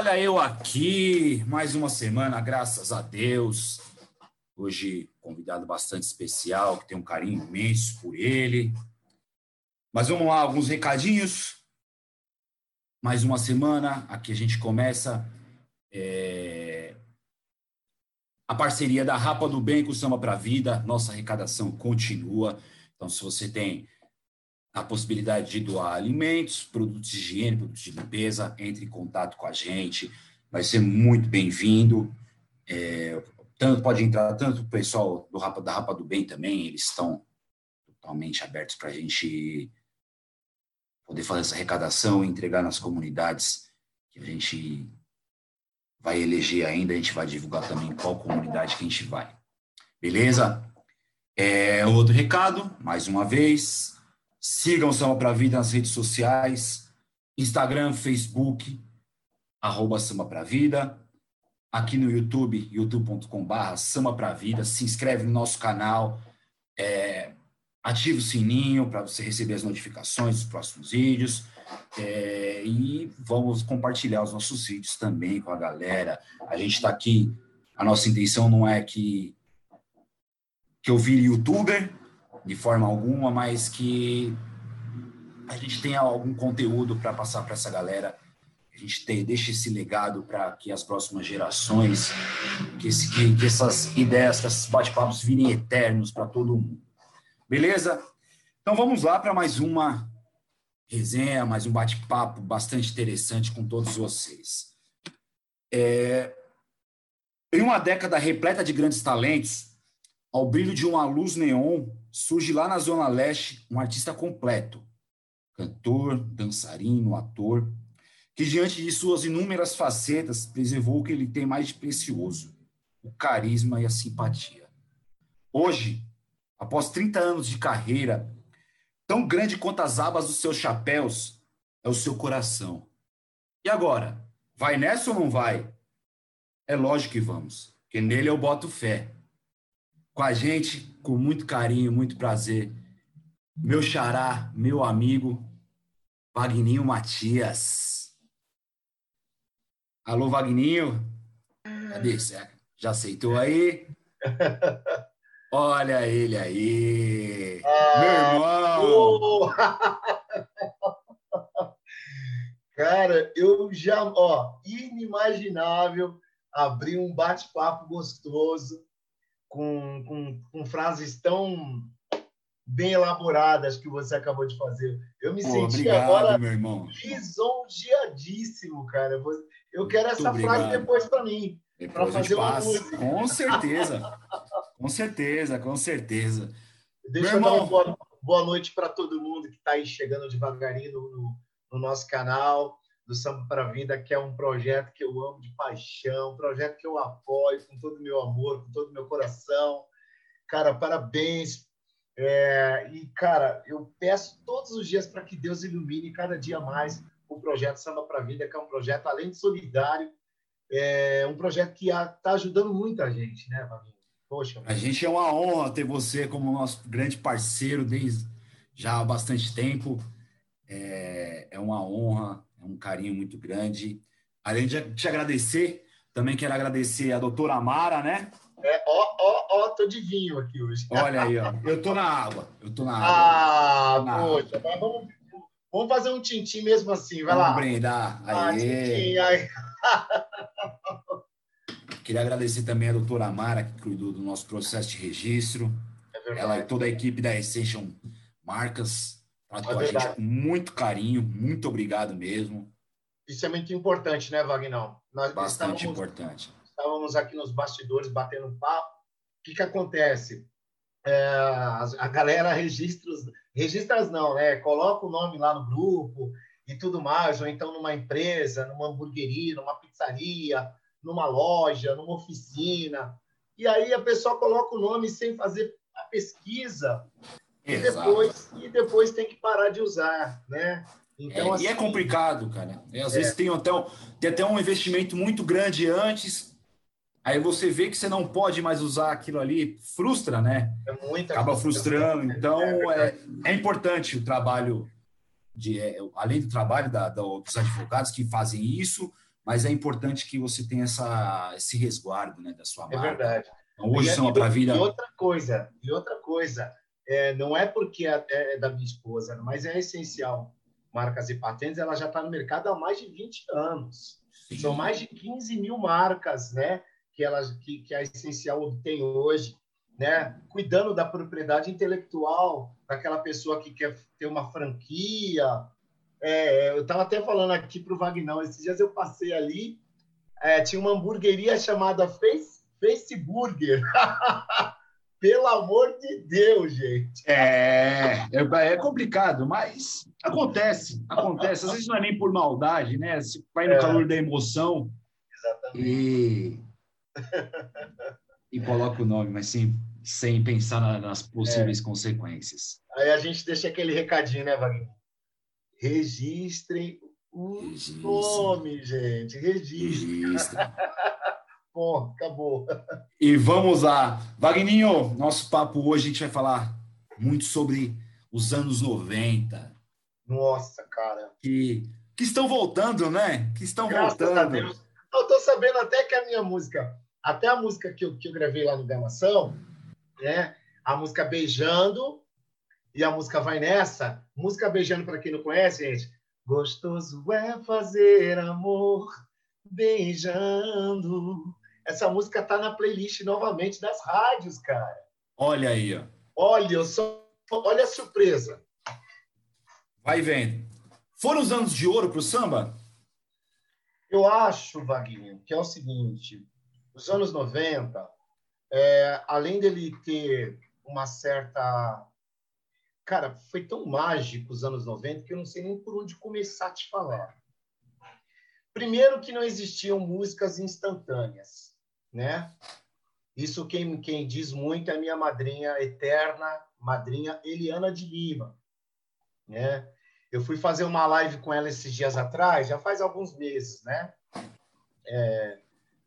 Olha, eu aqui, mais uma semana, graças a Deus. Hoje, convidado bastante especial, que tem um carinho imenso por ele. Mas vamos lá, alguns recadinhos. Mais uma semana, aqui a gente começa é... a parceria da Rapa do Bem com o Samba para Vida. Nossa arrecadação continua. Então, se você tem a possibilidade de doar alimentos, produtos de higiene, produtos de limpeza, entre em contato com a gente, vai ser muito bem-vindo. É, tanto pode entrar tanto o pessoal do Rapa, da Rapa do Bem também, eles estão totalmente abertos para a gente poder fazer essa arrecadação e entregar nas comunidades que a gente vai eleger ainda, a gente vai divulgar também qual comunidade que a gente vai. Beleza? É, outro recado, mais uma vez, Sigam Samba Pra Vida nas redes sociais, Instagram, Facebook, arroba Samba Vida. Aqui no YouTube, youtube.com.br Samba Pra Vida. Se inscreve no nosso canal, é, ativa o sininho para você receber as notificações dos próximos vídeos. É, e vamos compartilhar os nossos vídeos também com a galera. A gente está aqui, a nossa intenção não é que, que eu vire youtuber, de forma alguma, mas que a gente tenha algum conteúdo para passar para essa galera, a gente tem, deixe esse legado para que as próximas gerações, que, esse, que, que essas ideias, que esses bate-papos virem eternos para todo mundo. Beleza? Então vamos lá para mais uma resenha, mais um bate-papo bastante interessante com todos vocês. É, em uma década repleta de grandes talentos, ao brilho de uma luz neon, surge lá na Zona Leste um artista completo, cantor, dançarino, ator, que diante de suas inúmeras facetas preservou o que ele tem mais de precioso, o carisma e a simpatia. Hoje, após 30 anos de carreira, tão grande quanto as abas dos seus chapéus, é o seu coração. E agora, vai nessa ou não vai? É lógico que vamos, porque nele eu boto fé com a gente, com muito carinho, muito prazer. Meu xará, meu amigo, Vagninho Matias. Alô, Vagninho? Cadê? Já aceitou aí? Olha ele aí. Ah, meu irmão. Cara, eu já, ó, inimaginável abrir um bate-papo gostoso com, com, com frases tão bem elaboradas que você acabou de fazer. Eu me Pô, senti obrigado, agora meu irmão. lisonjeadíssimo, cara. Eu quero essa Muito frase obrigado. depois para mim. Depois fazer uma música. Com certeza. com certeza, com certeza. Deixa meu eu irmão. dar uma boa, boa noite para todo mundo que está aí chegando devagarinho no, no nosso canal do Samba para a Vida, que é um projeto que eu amo de paixão, um projeto que eu apoio com todo o meu amor, com todo o meu coração. Cara, parabéns. É, e, cara, eu peço todos os dias para que Deus ilumine cada dia mais o projeto Samba para a Vida, que é um projeto, além de solidário, é um projeto que está ajudando muita gente, né, Vaguinho? Poxa. A gente é uma honra ter você como nosso grande parceiro desde já há bastante tempo. É, é uma honra é um carinho muito grande. Além de te agradecer, também quero agradecer a doutora Amara, né? É, ó, ó, ó, tô de vinho aqui hoje. Olha aí, ó. Eu tô na água. Eu tô na água. Ah, na poxa, água. mas vamos, vamos fazer um tintim mesmo assim, vai vamos lá. Brindar. Ah, tintim, aí. Queria agradecer também a doutora Amara, que cuidou do nosso processo de registro. É Ela e toda a equipe da Essential Marcas É a gente com muito carinho, muito obrigado mesmo. Isso é muito importante, né, Vagnão? Nós Bastante importante. Estávamos aqui nos bastidores batendo papo. O que, que acontece? É, a, galera registra, registras não, né? Coloca o nome lá no grupo e tudo mais, ou então numa empresa, numa hamburgueria, numa pizzaria, numa loja, numa oficina. E aí a pessoa coloca o nome sem fazer a pesquisa e depois, e depois tem que parar de usar, né? Então, é, assim, e é assim, complicado, cara. É, às é. vezes tem até, tem até um investimento muito grande antes, aí você vê que você não pode mais usar aquilo ali, frustra, né? É muita Acaba frustrando. Né? Então, é, é, importante o trabalho, de, além do trabalho da, da, dos advogados que fazem isso, mas é importante que você tenha essa, esse resguardo né, da sua é marca. É verdade. Então, hoje são para a vida. E outra coisa, e outra coisa, é, não é porque é, é, da minha esposa, mas é essencial. Marcas e patentes, ela já está no mercado há mais de 20 anos. Sim. São mais de 15 mil marcas, né? Que, ela, que, que a Essencial obtém hoje, né? Cuidando da propriedade intelectual daquela pessoa que quer ter uma franquia. É, eu estava até falando aqui para o Vagnão, esses dias eu passei ali, é, tinha uma hamburgueria chamada Face, Face Burger. Pelo amor de Deus, gente. É, é, é, complicado, mas acontece, acontece. Às vezes não é nem por maldade, né? Você vai no é. calor da emoção Exatamente. e e coloca o nome, mas sem, sem pensar na, nas possíveis é. consequências. Aí a gente deixa aquele recadinho, né, Wagner? Registrem os nomes, gente. Registrem. Registra. Acabou. E vamos lá. Vagninho, nosso papo hoje a gente vai falar muito sobre os anos 90. Nossa, cara. Que, que estão voltando, né? Que estão Graças voltando. Eu tô sabendo até que a minha música, até a música que eu, que eu gravei lá no Gamação, né? A música Beijando e a música Vai Nessa. Música Beijando, para quem não conhece, gente, gostoso é fazer amor beijando essa música tá na playlist novamente das rádios, cara. Olha aí, ó. Olha, eu só... olha a surpresa. Vai vendo. Foram os anos de ouro para o samba? Eu acho, Vaguinho, que é o seguinte: os anos 90, é, além dele ter uma certa. Cara, foi tão mágico os anos 90 que eu não sei nem por onde começar a te falar. Primeiro, que não existiam músicas instantâneas né? Isso quem, quem diz muito é a minha madrinha eterna, madrinha Eliana de Lima, né? Eu fui fazer uma live com ela esses dias atrás, já faz alguns meses, né? É,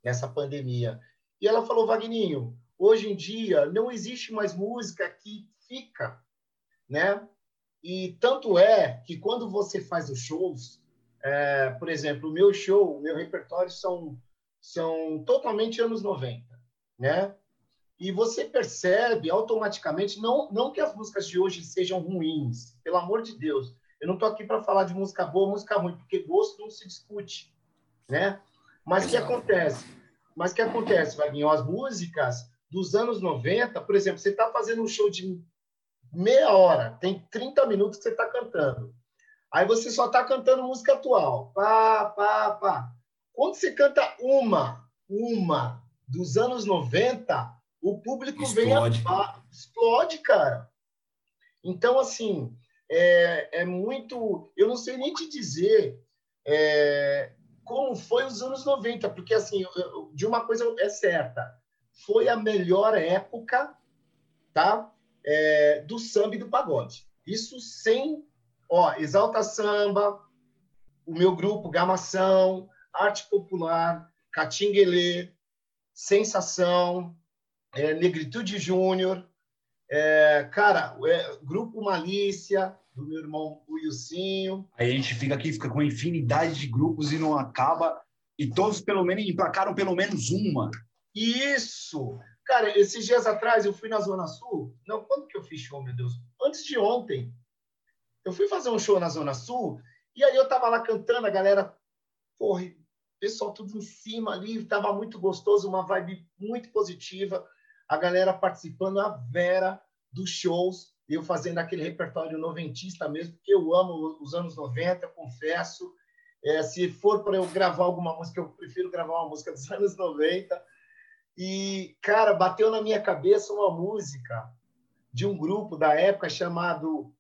nessa pandemia. E ela falou, Vagninho, hoje em dia não existe mais música que fica, né? E tanto é que quando você faz os shows, é, por exemplo, o meu show, o meu repertório são são totalmente anos 90, né? E você percebe automaticamente, não, não que as músicas de hoje sejam ruins, pelo amor de Deus. Eu não estou aqui para falar de música boa, música ruim, porque gosto não se discute, né? Mas o que acontece? Mas o que acontece, Vaguinho? As músicas dos anos 90, por exemplo, você está fazendo um show de meia hora, tem 30 minutos que você está cantando. Aí você só está cantando música atual. Pá, pá, pá. Quando você canta uma, uma dos anos 90, o público explode. vem a, explode, cara. Então, assim, é, é, muito. Eu não sei nem te dizer é, como foi os anos 90, porque, assim, de uma coisa é certa: foi a melhor época tá, é, do samba e do pagode. Isso sem. Ó, Exalta Samba, o meu grupo Gamação, arte popular, catinguelê, sensação, é, negritude júnior, é, cara, é, grupo Malícia, do meu irmão Wilsinho. Aí a gente fica aqui, fica com infinidade de grupos e não acaba, e todos pelo menos emplacaram pelo menos uma. Isso! Cara, esses dias atrás eu fui na Zona Sul. Não, quando que eu fiz show, meu Deus? Antes de ontem. Eu fui fazer um show na Zona Sul e aí eu tava lá cantando, a galera, porra, pessoal tudo em cima ali, estava muito gostoso, uma vibe muito positiva, a galera participando, a Vera dos shows, eu fazendo aquele repertório noventista mesmo, porque eu amo os anos 90, confesso. É, se for para eu gravar alguma música, eu prefiro gravar uma música dos anos 90. E, cara, bateu na minha cabeça uma música de um grupo da época chamado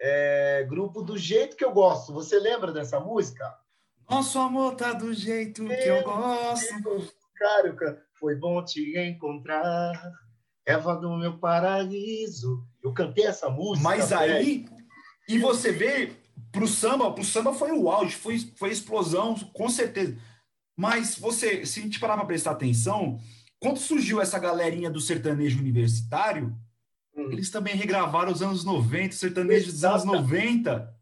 é, Grupo do Jeito que Eu Gosto. Você lembra dessa música? Nosso amor tá do jeito Meu que eu gosto. cara, foi bom te encontrar. Eva do meu paraíso. Eu cantei essa música. Mas aí, e você vê, pro samba, pro samba foi o auge, foi, foi explosão, com certeza. Mas você, se a gente parar para prestar atenção, quando surgiu essa galerinha do sertanejo universitário, hum. eles também regravaram os anos 90, sertanejo dos anos 90.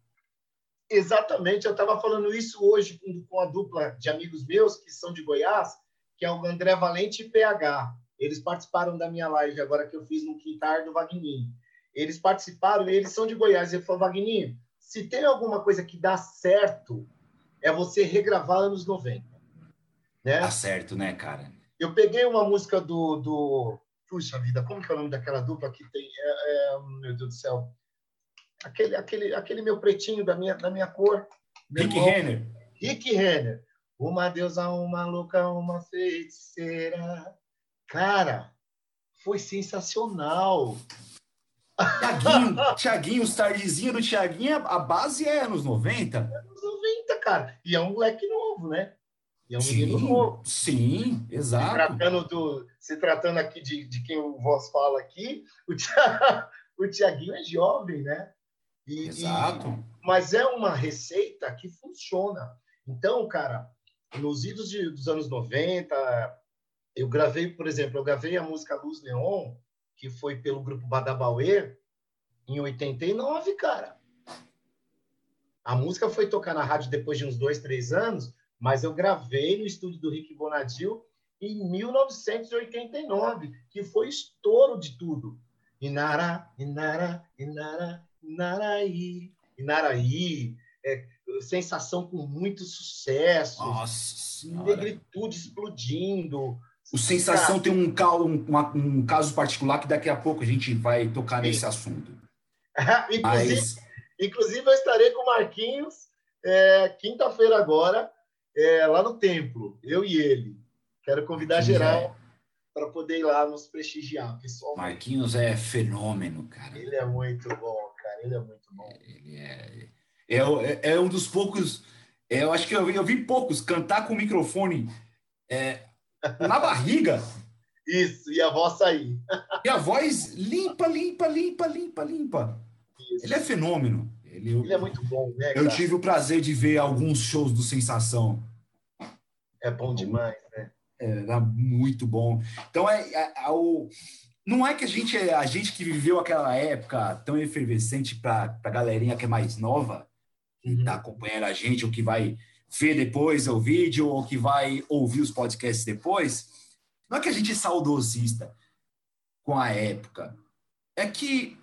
Exatamente, eu estava falando isso hoje com, a dupla de amigos meus que são de Goiás, que é o André Valente e PH. Eles participaram da minha live agora que eu fiz no quintal do Vagninho. Eles participaram, eles são de Goiás. Ele falou, Vagninho, se tem alguma coisa que dá certo, é você regravar anos 90. Né? Dá certo, né, cara? Eu peguei uma música do, do... Puxa vida, como que é o nome daquela dupla que tem... É, é... Meu Deus do céu. Aquele, aquele, aquele meu pretinho da minha, da minha cor. Rick Renner. Rick Renner. Uma deusa, uma louca, uma feiticeira. Cara, foi sensacional. Tiaguinho, Tiaguinho, os tardezinhos do Tiaguinho, a base é anos 90. Anos 90, cara. E é um moleque novo, né? E é um sim, menino novo. Sim, exato. Se tratando, do, se tratando aqui de, de quem o voz fala aqui, o, Tia, o Tiaguinho é jovem, né? E, exato. E, mas é uma receita que funciona. Então, cara, nos idos de, dos anos 90, eu gravei, por exemplo, eu gravei a música Luz Neon, que foi pelo grupo Badabauê, em 89, cara. A música foi tocar na rádio depois de uns dois, três anos, mas eu gravei no estúdio do Rick Bonadil em 1989, que foi estouro de tudo. Inara, Inara, Inara, Inaraí, Inaraí, é, sensação com muito sucesso, Nossa negritude explodindo, o Sensação tem um, um, um, caso particular que daqui a pouco a gente vai tocar Sim. nesse assunto. inclusive, Mas... inclusive, eu estarei com o Marquinhos é, quinta-feira agora, é, lá no templo, eu e ele. Quero convidar Marquinhos geral é... para poder ir lá nos prestigiar, pessoal. Marquinhos é fenômeno, cara. Ele é muito bom, cara. Ele é muito bom. Ele é, é, é, é um dos poucos. É, eu acho que eu, eu vi poucos cantar com o microfone. É, na barriga. Isso, e a voz sair. E a voz limpa, limpa, limpa, limpa, limpa. Isso. Ele é fenômeno. Ele, Ele é muito bom, né? Eu tive o prazer de ver alguns shows do Sensação. É bom demais, né? Era muito bom. Então, é, é, é o, não é que a gente, a gente que viveu aquela época tão efervescente para a galerinha que é mais nova, que está uhum. acompanhando a gente, ou que vai ver depois o vídeo ou que vai ouvir os podcasts depois, não é que a gente é saudosista com a época, é que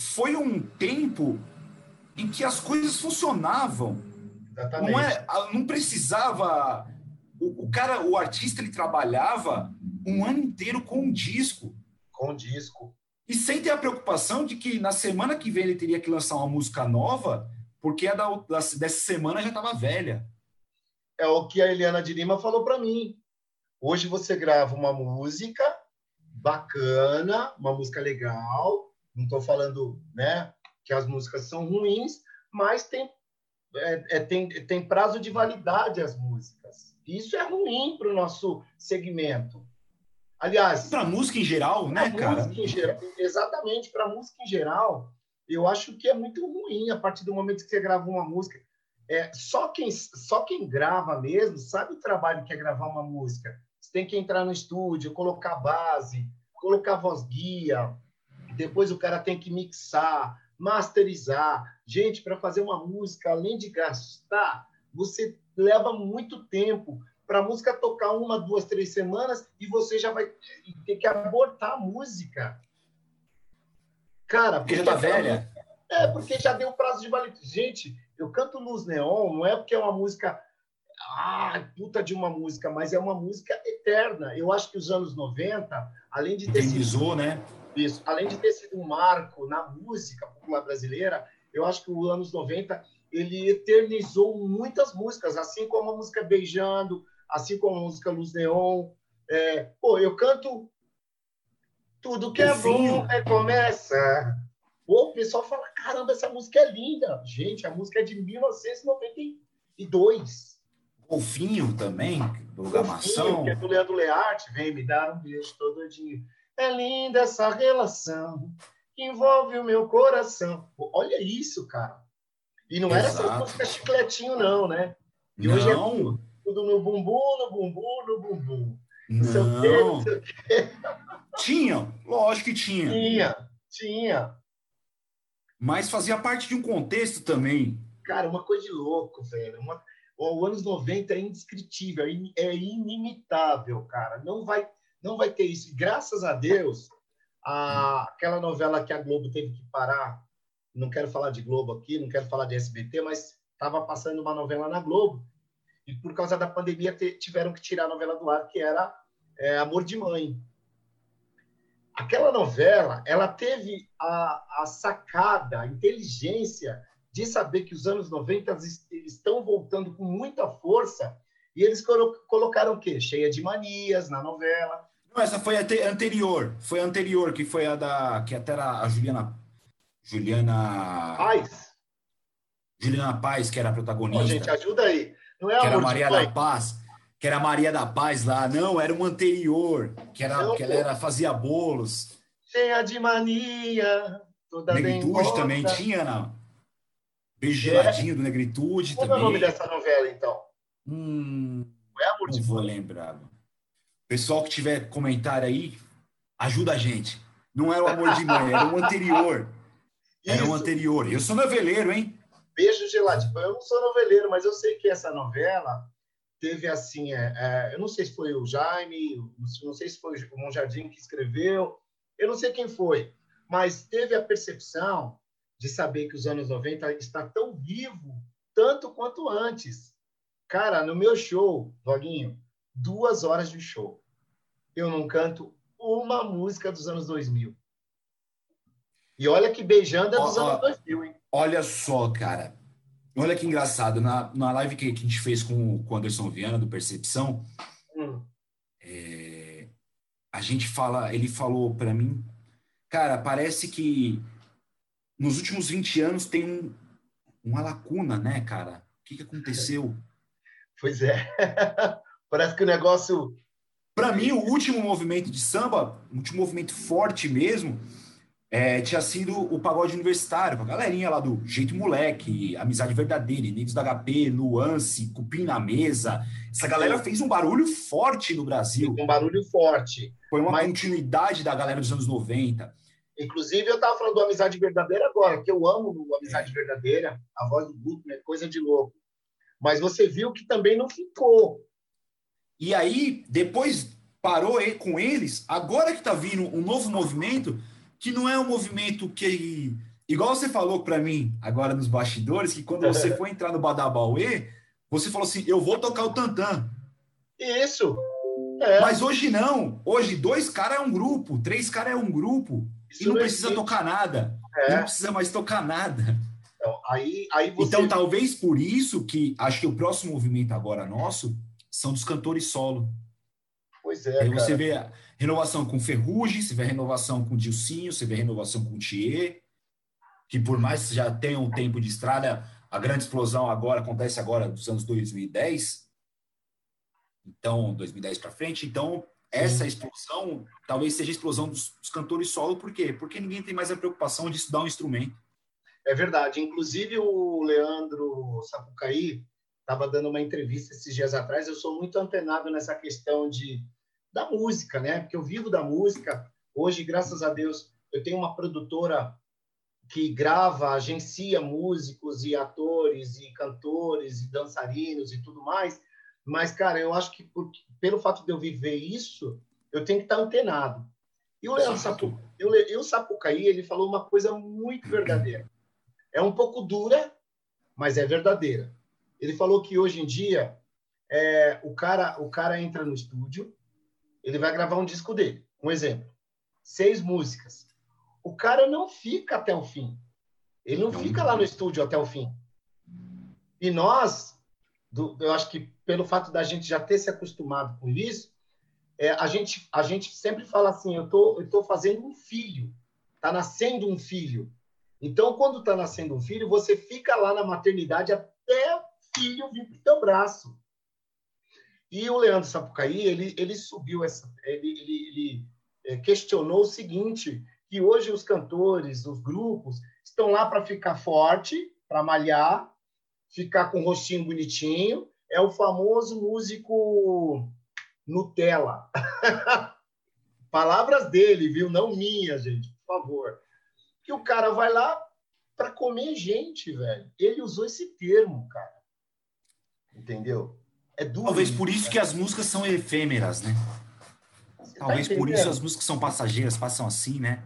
foi um tempo em que as coisas funcionavam. Exatamente. Não, é, não precisava. O, o, cara, o artista, ele trabalhava um ano inteiro com um disco. Com um disco. E sem ter a preocupação de que na semana que vem ele teria que lançar uma música nova porque a da, da, dessa semana já estava velha. É o que a Eliana de Lima falou para mim. Hoje você grava uma música bacana, uma música legal. Não estou falando, né, que as músicas são ruins, mas tem é, é, tem, tem prazo de validade as músicas. Isso é ruim para o nosso segmento. Aliás, para música em geral, né, cara? Geral, exatamente, para música em geral, eu acho que é muito ruim a partir do momento que você grava uma música. É, só, quem, só quem grava mesmo sabe o trabalho que é gravar uma música. Você tem que entrar no estúdio, colocar base, colocar voz guia, depois o cara tem que mixar, masterizar. Gente, para fazer uma música, além de gastar, você leva muito tempo para a música tocar uma, duas, três semanas e você já vai ter que abortar a música. Cara, porque, já tá velha. É, porque já deu prazo de validade. Gente, eu canto Luz Neon, não é porque é uma música. Ah, puta de uma música, mas é uma música eterna. Eu acho que os anos 90, além de ter sido. né? Isso, além de ter sido um marco na música popular brasileira, eu acho que os anos 90 ele eternizou muitas músicas, assim como a música Beijando, assim como a música Luz Neon. É, pô, eu canto tudo que é bom recomeça. Pô, o pessoal fala: caramba, essa música é linda. Gente, a música é de 1992. Golfinho também, do Gamação. Que é do Leandro Learte, vem me dar um beijo todo dia. É linda essa relação que envolve o meu coração. Pô, olha isso, cara. E não Exato. era essa música chicletinho, não, né? E não. hoje é tudo, no bumbum, no bumbum, no bumbum. Não. Sei o quê, não sei o quê. Tinha, lógico que tinha. Tinha, tinha. Mas fazia parte de um contexto também. cara, uma coisa de louco, velho. Uma, o anos 90 é indescritível, é, é inimitável, cara. Não vai, não vai ter isso. graças a Deus, a, aquela novela que a Globo teve que parar, não quero falar de Globo aqui, não quero falar de SBT, mas estava passando uma novela na Globo e por causa da pandemia tiveram que tirar a novela do ar, que era é, Amor de Mãe. Aquela novela, ela teve a, a sacada, a inteligência de saber que os anos 90 estão voltando com muita força e eles colocaram o quê? Cheia de manias na novela. Não, essa foi anterior, foi anterior, que foi a da. que até era a Juliana. Juliana. Paz. Juliana Paz, que era a protagonista. Oh, gente, ajuda aí. Não é que era Maria da Paz. Que era Maria da Paz lá. Não, era um anterior, que, era, Não, que ela era, fazia bolos. Cheia de mania. Toda Negritude também tinha, não? Beijo geladinho do Negritude também. Qual é o nome dessa novela, então? Hum, não é Amor de Não vou lembrar. Pessoal que tiver comentário aí, ajuda a gente. Não era o Amor de Mãe, era o anterior. Era o anterior. Eu sou noveleiro, hein? Beijo geladinho. Eu não sou noveleiro, mas eu sei que essa novela teve assim, é, é, eu não sei se foi o Jaime, não sei se foi o Monjardim que escreveu, eu não sei quem foi, mas teve a percepção de saber que os anos 90 está tão vivo tanto quanto antes. Cara, no meu show, Doguinho, duas horas de show. Eu não canto uma música dos anos 2000. E olha que beijando é dos ó, anos 2000, hein? Olha só, cara. Olha que engraçado. Na, na live que, que a gente fez com, com o Anderson Viana, do Percepção, hum. é, a gente fala, ele falou para mim, cara, parece que nos últimos 20 anos tem um, uma lacuna, né, cara? O que, que aconteceu? Pois é. Parece que o negócio. Para mim, o último movimento de samba, o último movimento forte mesmo, é, tinha sido o pagode universitário, com a galerinha lá do Jeito Moleque, Amizade Verdadeira, Negros da HP, Nuance, Cupim na Mesa. Essa galera fez um barulho forte no Brasil. Um barulho forte. Foi uma Mas... continuidade da galera dos anos 90. Inclusive, eu estava falando do Amizade Verdadeira agora, que eu amo o Amizade Verdadeira, a voz do Guto, é coisa de louco. Mas você viu que também não ficou. E aí, depois parou com eles, agora que está vindo um novo movimento, que não é um movimento que. Igual você falou para mim agora nos bastidores, que quando você foi entrar no Badabauê, você falou assim: eu vou tocar o Tantan. Isso. É. Mas hoje não. Hoje, dois caras é um grupo, três caras é um grupo. Isso e não, precisa tocar nada. É. Não precisa mais tocar nada. Então, aí, aí você... então, talvez por isso que acho que o próximo movimento agora nosso são dos cantores solo. Pois é. Aí cara. você vê renovação com Ferrugem, você vê renovação com Dilcinho, você vê renovação com Thier, que por mais que já tenha um tempo de estrada, a grande explosão agora acontece agora dos anos 2010. Então, 2010 para frente. Então, essa explosão talvez seja a explosão dos, dos, cantores solo, por quê? Porque ninguém tem mais a preocupação de estudar um instrumento. É verdade. Inclusive, o Leandro Sapucaí estava dando uma entrevista esses dias atrás. Eu sou muito antenado nessa questão de, da música, né? Porque eu vivo da música. Hoje, graças a Deus, eu tenho uma produtora que grava, agencia músicos e atores e cantores e dançarinos e tudo mais. Mas, cara, eu acho que por, pelo fato de eu viver isso, eu tenho que estar antenado. E o Leandro Sapu, eu, o Sapucaí, ele falou uma coisa muito verdadeira. É um pouco dura, mas é verdadeira. Ele falou que hoje em dia é, o cara o cara entra no estúdio, ele vai gravar um disco dele. Um exemplo, seis músicas. O cara não fica até o fim. Ele não fica lá no estúdio até o fim. E nós, do, eu acho que pelo fato da gente já ter se acostumado com isso, é, a, gente, a gente sempre fala assim: eu tô, estou tô fazendo um filho, está nascendo um filho. Então, quando está nascendo um filho, você fica lá na maternidade até o filho vir para o teu braço. E o Leandro Sapucaí, ele, ele subiu essa. Ele, ele, ele é, questionou o seguinte: que hoje os cantores, os grupos, estão lá para ficar forte, para malhar, ficar com o rostinho bonitinho, é o famoso músico Nutella. Palavras dele, viu? Não minhas, gente, por favor. Que o cara vai lá, para comer gente, velho. Ele usou esse termo, cara. Entendeu? É duro. Talvez por isso que as músicas são efêmeras, né? Você tá Talvez tá por isso as músicas são passageiras, passam assim, né?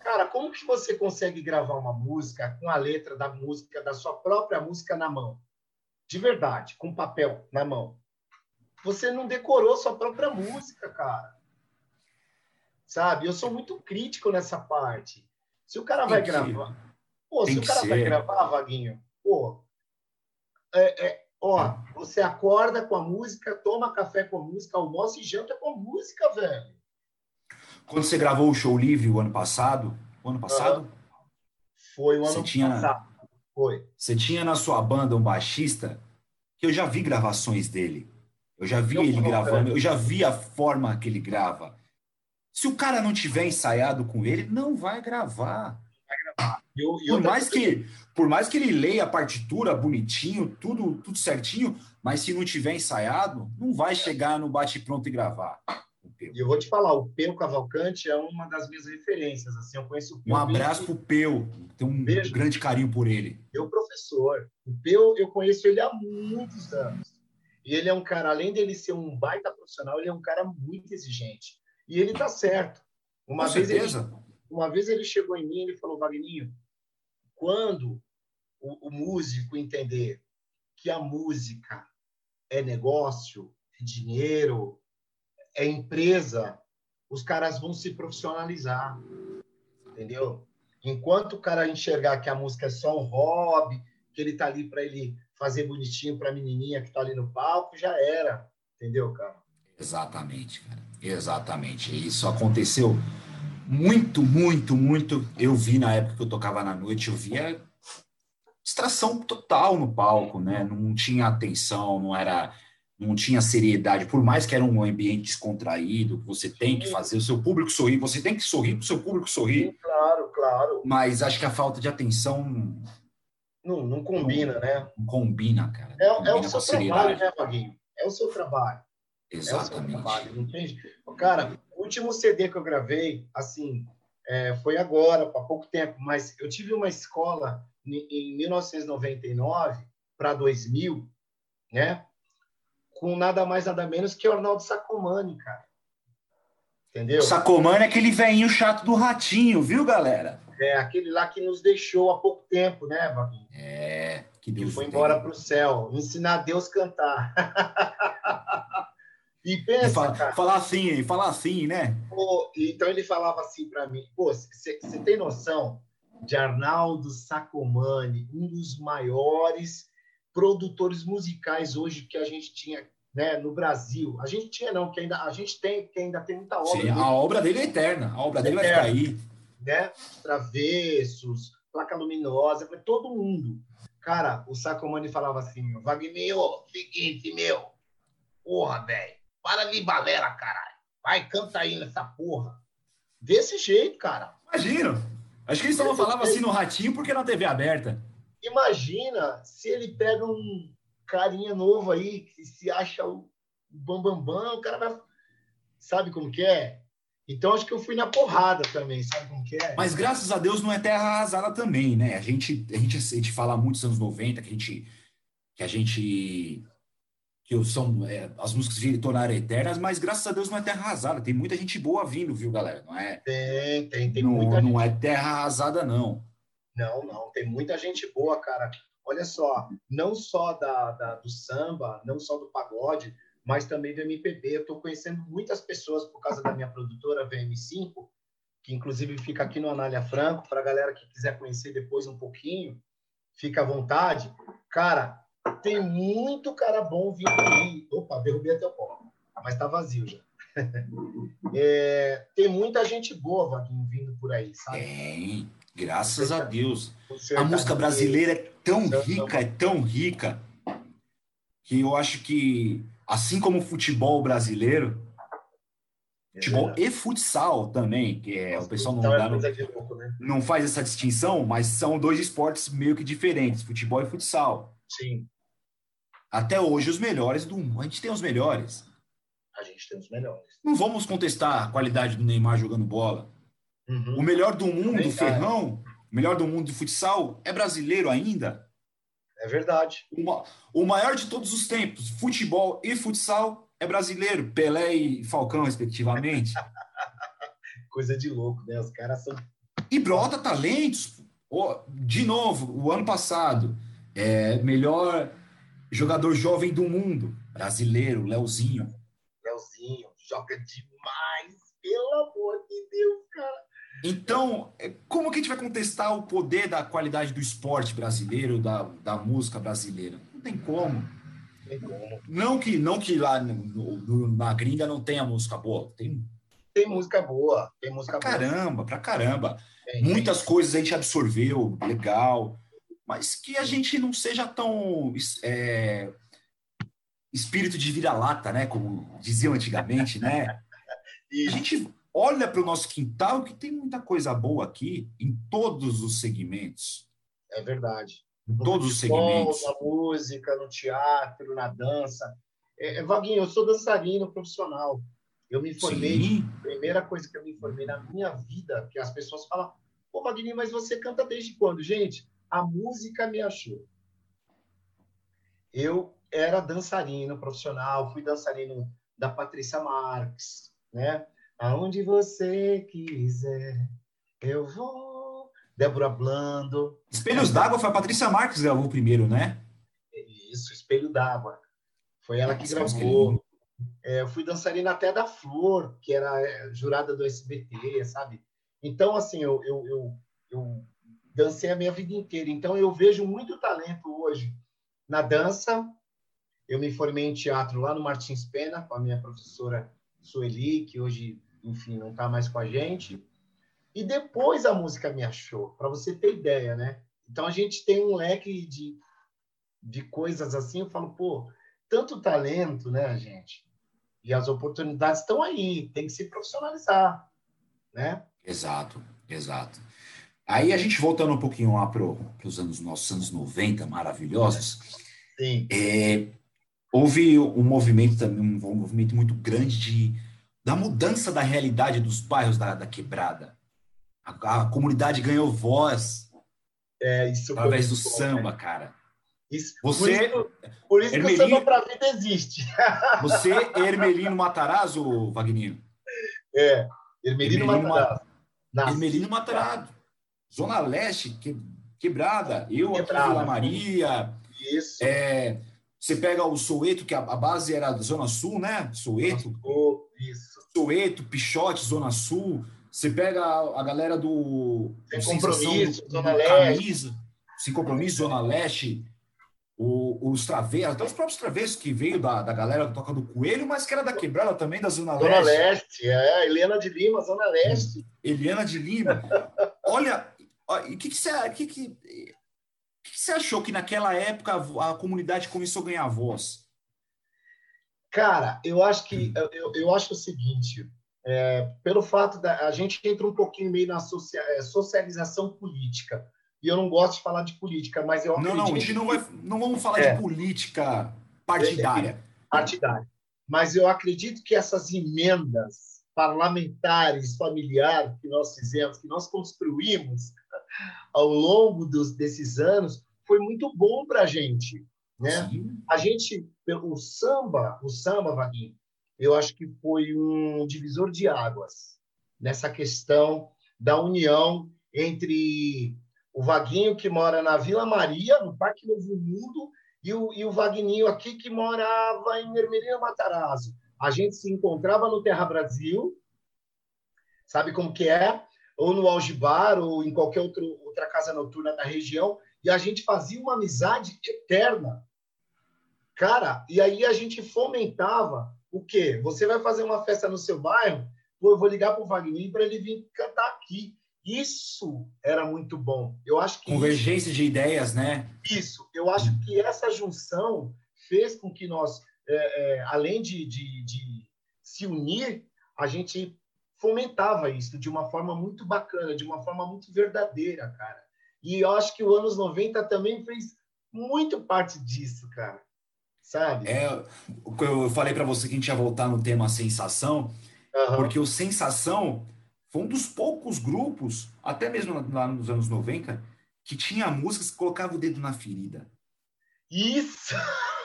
Cara, como que você consegue gravar uma música com a letra da música, da sua própria música na mão? De verdade, com papel na mão. Você não decorou sua própria música, cara. Sabe? Eu sou muito crítico nessa parte. Se o cara vai gravar. Pô, se o cara ser. vai gravar, Vaguinho, pô, é, é, ó, você acorda com a música, toma café com a música, almoça e janta com a música, velho. Quando você gravou o show livre o ano passado, o ano passado? Foi o ano tinha, passado. Foi. Você tinha na sua banda um baixista que eu já vi gravações dele. Eu já vi eu ele gravando, eu já vi a forma que ele grava. Se o cara não tiver ensaiado com ele, não vai gravar. Eu, eu por, mais que, por mais que ele leia a partitura bonitinho, tudo, tudo certinho, mas se não tiver ensaiado, não vai chegar no bate-pronto e gravar. E eu vou te falar, o Peu Cavalcante é uma das minhas referências. Assim, eu conheço Um abraço para o Peu, tenho um Beijo. grande carinho por ele. Meu professor. O Peu, eu conheço ele há muitos anos. E ele é um cara, além dele ser um baita profissional, ele é um cara muito exigente. E ele está certo. Uma Com vez certeza. Ele, uma vez ele chegou em mim e falou, Wagninho, quando o, o músico entender que a música é negócio, é dinheiro, é empresa, os caras vão se profissionalizar, entendeu? Enquanto o cara enxergar que a música é só um hobby, que ele tá ali para ele fazer bonitinho para a menininha que tá ali no palco, já era, entendeu, cara? Exatamente, cara. Exatamente. Isso aconteceu muito, muito, muito. Eu vi na época que eu tocava na noite, eu via distração total no palco, né? Não tinha atenção, não era não tinha seriedade, por mais que era um ambiente descontraído, você tem que fazer o seu público sorrir, você tem que sorrir para o seu público sorrir. Sim, claro, claro. Mas acho que a falta de atenção. Não, não combina, não, né? Não combina, cara. É, combina é o seu trabalho, né, Vaguinho? É o seu trabalho. Exatamente. É o seu trabalho, entende? Cara, o último CD que eu gravei, assim, é, foi agora, há pouco tempo, mas eu tive uma escola em 1999 para 2000, né? com nada mais, nada menos que o Arnaldo Sacomani, cara. Entendeu? O Sacomani é aquele velhinho chato do ratinho, viu, galera? É, aquele lá que nos deixou há pouco tempo, né, Vaguinho? É, que Deus Que foi embora para o céu, ensinar Deus cantar. e pensa, fala, cara, Falar assim, falar assim, né? Pô, então ele falava assim para mim, pô, você tem noção de Arnaldo Sacomani, um dos maiores produtores musicais hoje que a gente tinha né, no Brasil. A gente tinha não, que ainda a gente tem, que ainda tem muita obra. Sim, a obra dele é eterna, a obra dele eterna, vai aí. Né? Travessos, placa luminosa, todo mundo. Cara, o Sacomani falava assim, Wagner, seguinte, meu, porra, velho, para de balera, caralho. Vai, canta aí nessa porra. Desse jeito, cara. Imagino. Acho que eles só falavam assim no ratinho porque na TV aberta. Imagina se ele pega um carinha novo aí que se acha o bambambam, bam, bam, o cara vai. Sabe como que é? Então acho que eu fui na porrada também, sabe como que é? Mas graças a Deus não é terra arrasada também, né? A gente, a gente, a gente fala muito dos anos 90, que a gente. Que a gente que são é, as músicas se tornaram eternas, mas graças a Deus não é terra arrasada. Tem muita gente boa vindo, viu, galera? Não é? Tem, tem, tem não, muita Não gente. é terra arrasada, não. Não, não, tem muita gente boa, cara. Olha só, não só da, da do samba, não só do pagode, mas também do MPB. Eu estou conhecendo muitas pessoas por causa da minha produtora VM5, que inclusive fica aqui no Anália Franco, para a galera que quiser conhecer depois um pouquinho, fica à vontade. Cara, tem muito cara bom vindo aí. Opa, derrubei até o pó, mas está vazio já. É, tem muita gente boa, Vaguinho, vindo por aí, sabe? Tem. Graças a Deus. A música brasileira é tão rica, é tão rica, que eu acho que, assim como o futebol brasileiro, é futebol e futsal também, que é o pessoal não, dá, não, né? não faz essa distinção, mas são dois esportes meio que diferentes, futebol e futsal. Sim. Até hoje, os melhores do mundo. A gente tem os melhores. A gente tem os melhores. Não vamos contestar a qualidade do Neymar jogando bola. Uhum. O melhor do mundo, o Ferrão, o melhor do mundo de futsal, é brasileiro ainda. É verdade. O, o maior de todos os tempos, futebol e futsal, é brasileiro. Pelé e Falcão, respectivamente. Coisa de louco, né? Os caras são. E brota talentos. De novo, o ano passado, é, melhor jogador jovem do mundo, brasileiro, Leozinho. Leozinho, joga demais, pelo amor de Deus, cara. Então, é, como que a gente vai contestar o poder da qualidade do esporte brasileiro, da, da música brasileira? Não tem como. Não tem como. Não que, não que lá no, no, na gringa não tenha música boa. Tem, tem música boa. Tem música pra boa. caramba, pra caramba. Tem, Muitas coisas a gente absorveu, legal. Mas que a gente não seja tão é, espírito de vira-lata, né? Como diziam antigamente, né? A gente olha para o nosso quintal que tem muita coisa boa aqui em todos os segmentos. É verdade. Em todos os segmentos. Na música, no teatro, na dança. É, é, Vaguinho, eu sou dançarino profissional. Eu me formei, Sim. a primeira coisa que eu me formei na minha vida, que as pessoas falam, pô, Vaguinho, mas você canta desde quando? Gente, a música me achou. Eu era dançarino profissional, fui dançarino da Patrícia Marques, né? Aonde você quiser, eu vou. Débora Blando. Espelhos d'Água foi a Patrícia Marques que gravou primeiro, né? Isso, Espelho d'Água. Foi ela que gravou. É, eu fui dançarina até da Flor, que era é, jurada do SBT, sabe? Então, assim, eu, eu, eu, eu dancei a minha vida inteira. Então, eu vejo muito talento hoje na dança. Eu me formei em teatro lá no Martins Pena, com a minha professora Sueli, que hoje enfim, não está mais com a gente. E depois a música me achou, para você ter ideia, né? Então a gente tem um leque de, de coisas assim. Eu falo, pô, tanto talento, né, gente? E as oportunidades estão aí, tem que se profissionalizar, né? Exato, exato. Aí a gente voltando um pouquinho lá para os anos nossos anos 90, maravilhosos. Sim. É, houve um movimento também, um movimento muito grande de da mudança da realidade dos bairros da, da quebrada. A, a, comunidade ganhou voz é, isso através do bom, samba, né? cara. Isso, você, por isso, por isso Hermelino, que o samba pra vida existe. Você é Hermelino Matarazzo, Wagner? É, Hermelino, Hermelino Matarazzo. Hermelino Matarazzo. Zona Leste, que, quebrada. Eu quebrada. aqui, Vila Maria. Isso. É, você pega o Soweto, que a, a base era da Zona Sul, né? Soweto. Isso. Soeto, Pichote, Zona Sul. Você pega a, a galera do. Sem do compromisso, do, Zona Leste. Camisa, sem compromisso, Zona Leste. O, os travessos, até os próprios travessos que veio da, da galera do Toca do Coelho, mas que era da quebrada também, da Zona, Zona Leste. Leste, é, Helena de Lima, Zona Leste. Helena de Lima. Olha, o que, que, você, que, que, que você achou que naquela época a comunidade começou a ganhar voz? Cara, eu acho que eu, eu acho o seguinte, é, pelo fato da a gente entra um pouquinho meio na socia, é, socialização política. E eu não gosto de falar de política, mas eu Não, não, a gente não vai não vamos falar é, de política partidária. É, partidária. Mas eu acredito que essas emendas parlamentares, familiares que nós fizemos, que nós construímos ao longo dos, desses anos, foi muito bom para a gente. Né? A gente, o samba, o samba, Vaguinho, eu acho que foi um divisor de águas nessa questão da união entre o Vaguinho que mora na Vila Maria, no Parque Novo Mundo, e o, e o Vagninho aqui que morava em Ermelino Matarazzo. A gente se encontrava no Terra Brasil, sabe como que é? Ou no Algibar, ou em qualquer outro, outra casa noturna da região, e a gente fazia uma amizade eterna. Cara, e aí a gente fomentava o quê? Você vai fazer uma festa no seu bairro, pô, eu vou ligar para o Wagner para ele vir cantar aqui. Isso era muito bom. Eu acho que convergência isso, de ideias, né? Isso. Eu acho que essa junção fez com que nós, é, é, além de, de, de se unir, a gente fomentava isso de uma forma muito bacana, de uma forma muito verdadeira, cara. E eu acho que o anos 90 também fez muito parte disso, cara sabe? É, eu falei para você que a gente ia voltar no tema sensação, uhum. porque o sensação foi um dos poucos grupos, até mesmo lá nos anos 90, que tinha músicas que colocava o dedo na ferida. Isso!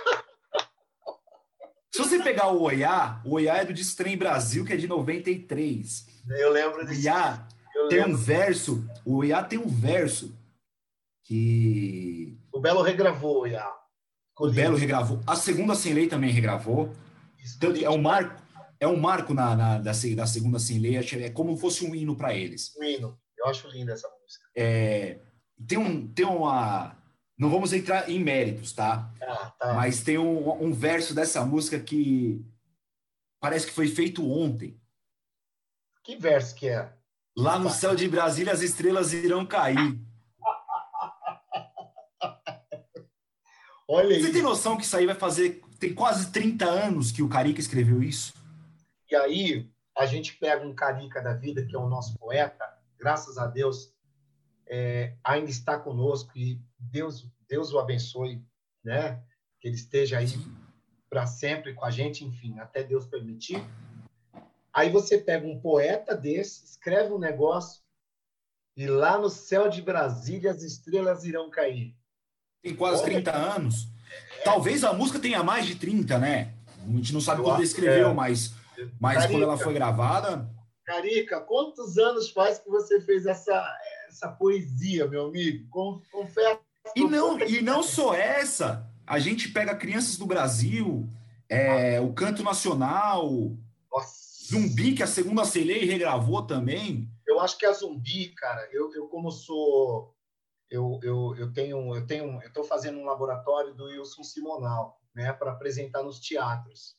Se você pegar o Oiá, o Oiá é do Distrem Brasil, que é de 93. Eu lembro desse. Oiá tem lembro. um verso, o Oiá tem um verso que... O Belo regravou o Oiá. O Belo regravou. A segunda Sem Lei também regravou. é um marco, é um marco na, na da, da, segunda Sem Lei. É como se fosse um hino para eles. Um hino. Eu acho linda essa música. É, tem, um, tem uma... Não vamos entrar em méritos, tá? Ah, tá. Mas tem um, um verso dessa música que parece que foi feito ontem. Que verso que é? Lá no céu de Brasília as estrelas irão cair. Olha Você tem noção que isso aí vai fazer. Tem quase 30 anos que o Carica escreveu isso? E aí, a gente pega um Carica da vida, que é o nosso poeta, graças a Deus, é, ainda está conosco e Deus, Deus o abençoe, né? Que ele esteja aí para sempre com a gente, enfim, até Deus permitir. Aí você pega um poeta desse, escreve um negócio e lá no céu de Brasília as estrelas irão cair tem quase Olha. 30 anos. Talvez a música tenha mais de 30, né? A gente não sabe quando escreveu, é. mas, mas Carica, quando ela foi gravada. Carica, quantos anos faz que você fez essa, essa poesia, meu amigo? Confesso. E não, e não só essa. A gente pega Crianças do Brasil, é, o Canto Nacional, Nossa. Zumbi, que a segunda Celei regravou também. Eu acho que a Zumbi, cara, eu, eu como sou eu, eu, eu tenho eu tenho eu estou fazendo um laboratório do Wilson Simonal, né, para apresentar nos teatros.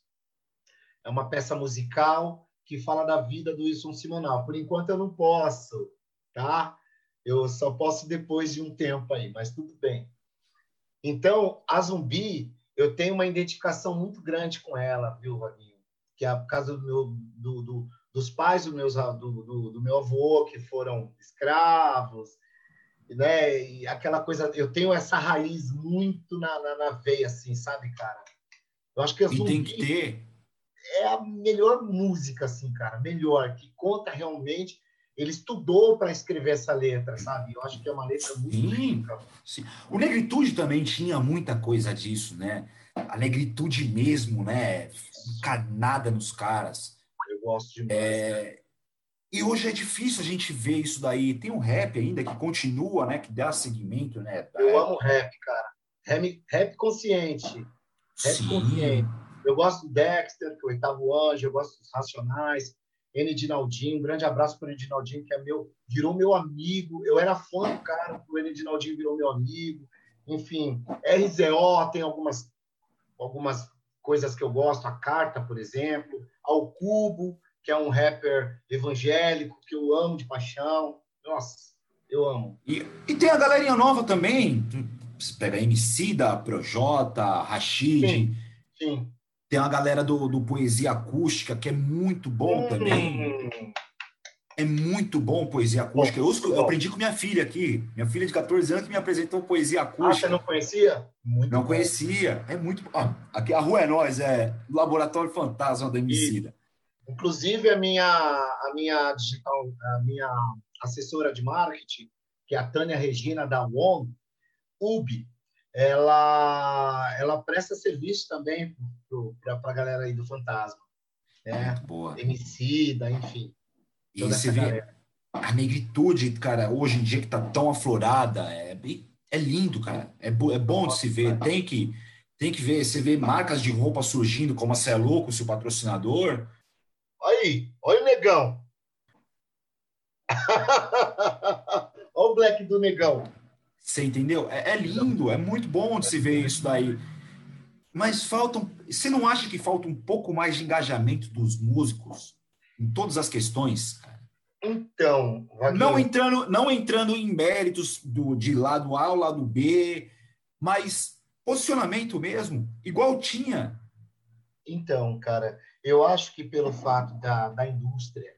É uma peça musical que fala da vida do Wilson Simonal. Por enquanto eu não posso, tá? Eu só posso depois de um tempo aí, mas tudo bem. Então, a Zumbi, eu tenho uma identificação muito grande com ela, viu, Vaguinho? Que é por causa do meu, do, do, dos pais do, meus, do, do, meu avô, que foram escravos, né? E aquela coisa, eu tenho essa raiz muito na, na, na veia, assim, sabe, cara? Eu acho que e tem que ter é a melhor música, assim, cara, melhor que conta realmente. Ele estudou para escrever essa letra, sabe? Eu acho que é uma letra muito sim, rica. Sim. O Negritude também tinha muita coisa disso, né? A negritude mesmo, né? Encarnada nos caras. Eu gosto demais. É... E hoje é difícil a gente ver isso daí. Tem um rap ainda que continua, né? Que dá seguimento, né? Eu amo rap, cara. Rap, rap consciente. Rap Sim. consciente. Eu gosto do Dexter, que é o oitavo anjo, eu gosto dos Racionais, N. Um grande abraço para o N. Dinaldinho, que é meu, virou meu amigo. Eu era fã do cara, o N. Virou meu amigo. Enfim, RZO tem algumas, algumas coisas que eu gosto, a Carta, por exemplo, ao Cubo, que é um rapper evangélico que eu amo de paixão. Nossa, eu amo. E, e tem a galerinha nova também. Pega MC da Projota, Rashid. Sim, sim. Tem a galera do, do Poesia Acústica, que é muito bom hum. também. É muito bom poesia acústica. Eu, eu, aprendi com minha filha aqui. Minha filha de 14 anos que me apresentou poesia acústica. Ah, você não conhecia? Muito não bom. conhecia. É muito. Ah, aqui a rua é nós, é Laboratório Fantasma da Emicida. Inclusive, a minha, a minha digital, a minha assessora de marketing, que é a Tânia Regina da ON, UB, ela, ela presta serviço também para a galera aí do Fantasma. Né? Boa. Emicida, enfim. E você vê galera. a negritude, cara, hoje em dia que tá tão aflorada, é, é lindo, cara. É, é bom Nossa, de se ver. Tem que, tem que ver. Você vê marcas de roupa surgindo, como a Cé Louco, seu patrocinador. Aí, olha o negão. olha o black do negão. Você entendeu? É, é, lindo, é muito bom de se ver isso daí. Mas faltam. Você não acha que falta um pouco mais de engajamento dos músicos em todas as questões? Então, não entrando, não entrando em méritos do, de lado A ao lado B, mas posicionamento mesmo, igual tinha. Então, cara, eu acho que pelo fato da, da indústria,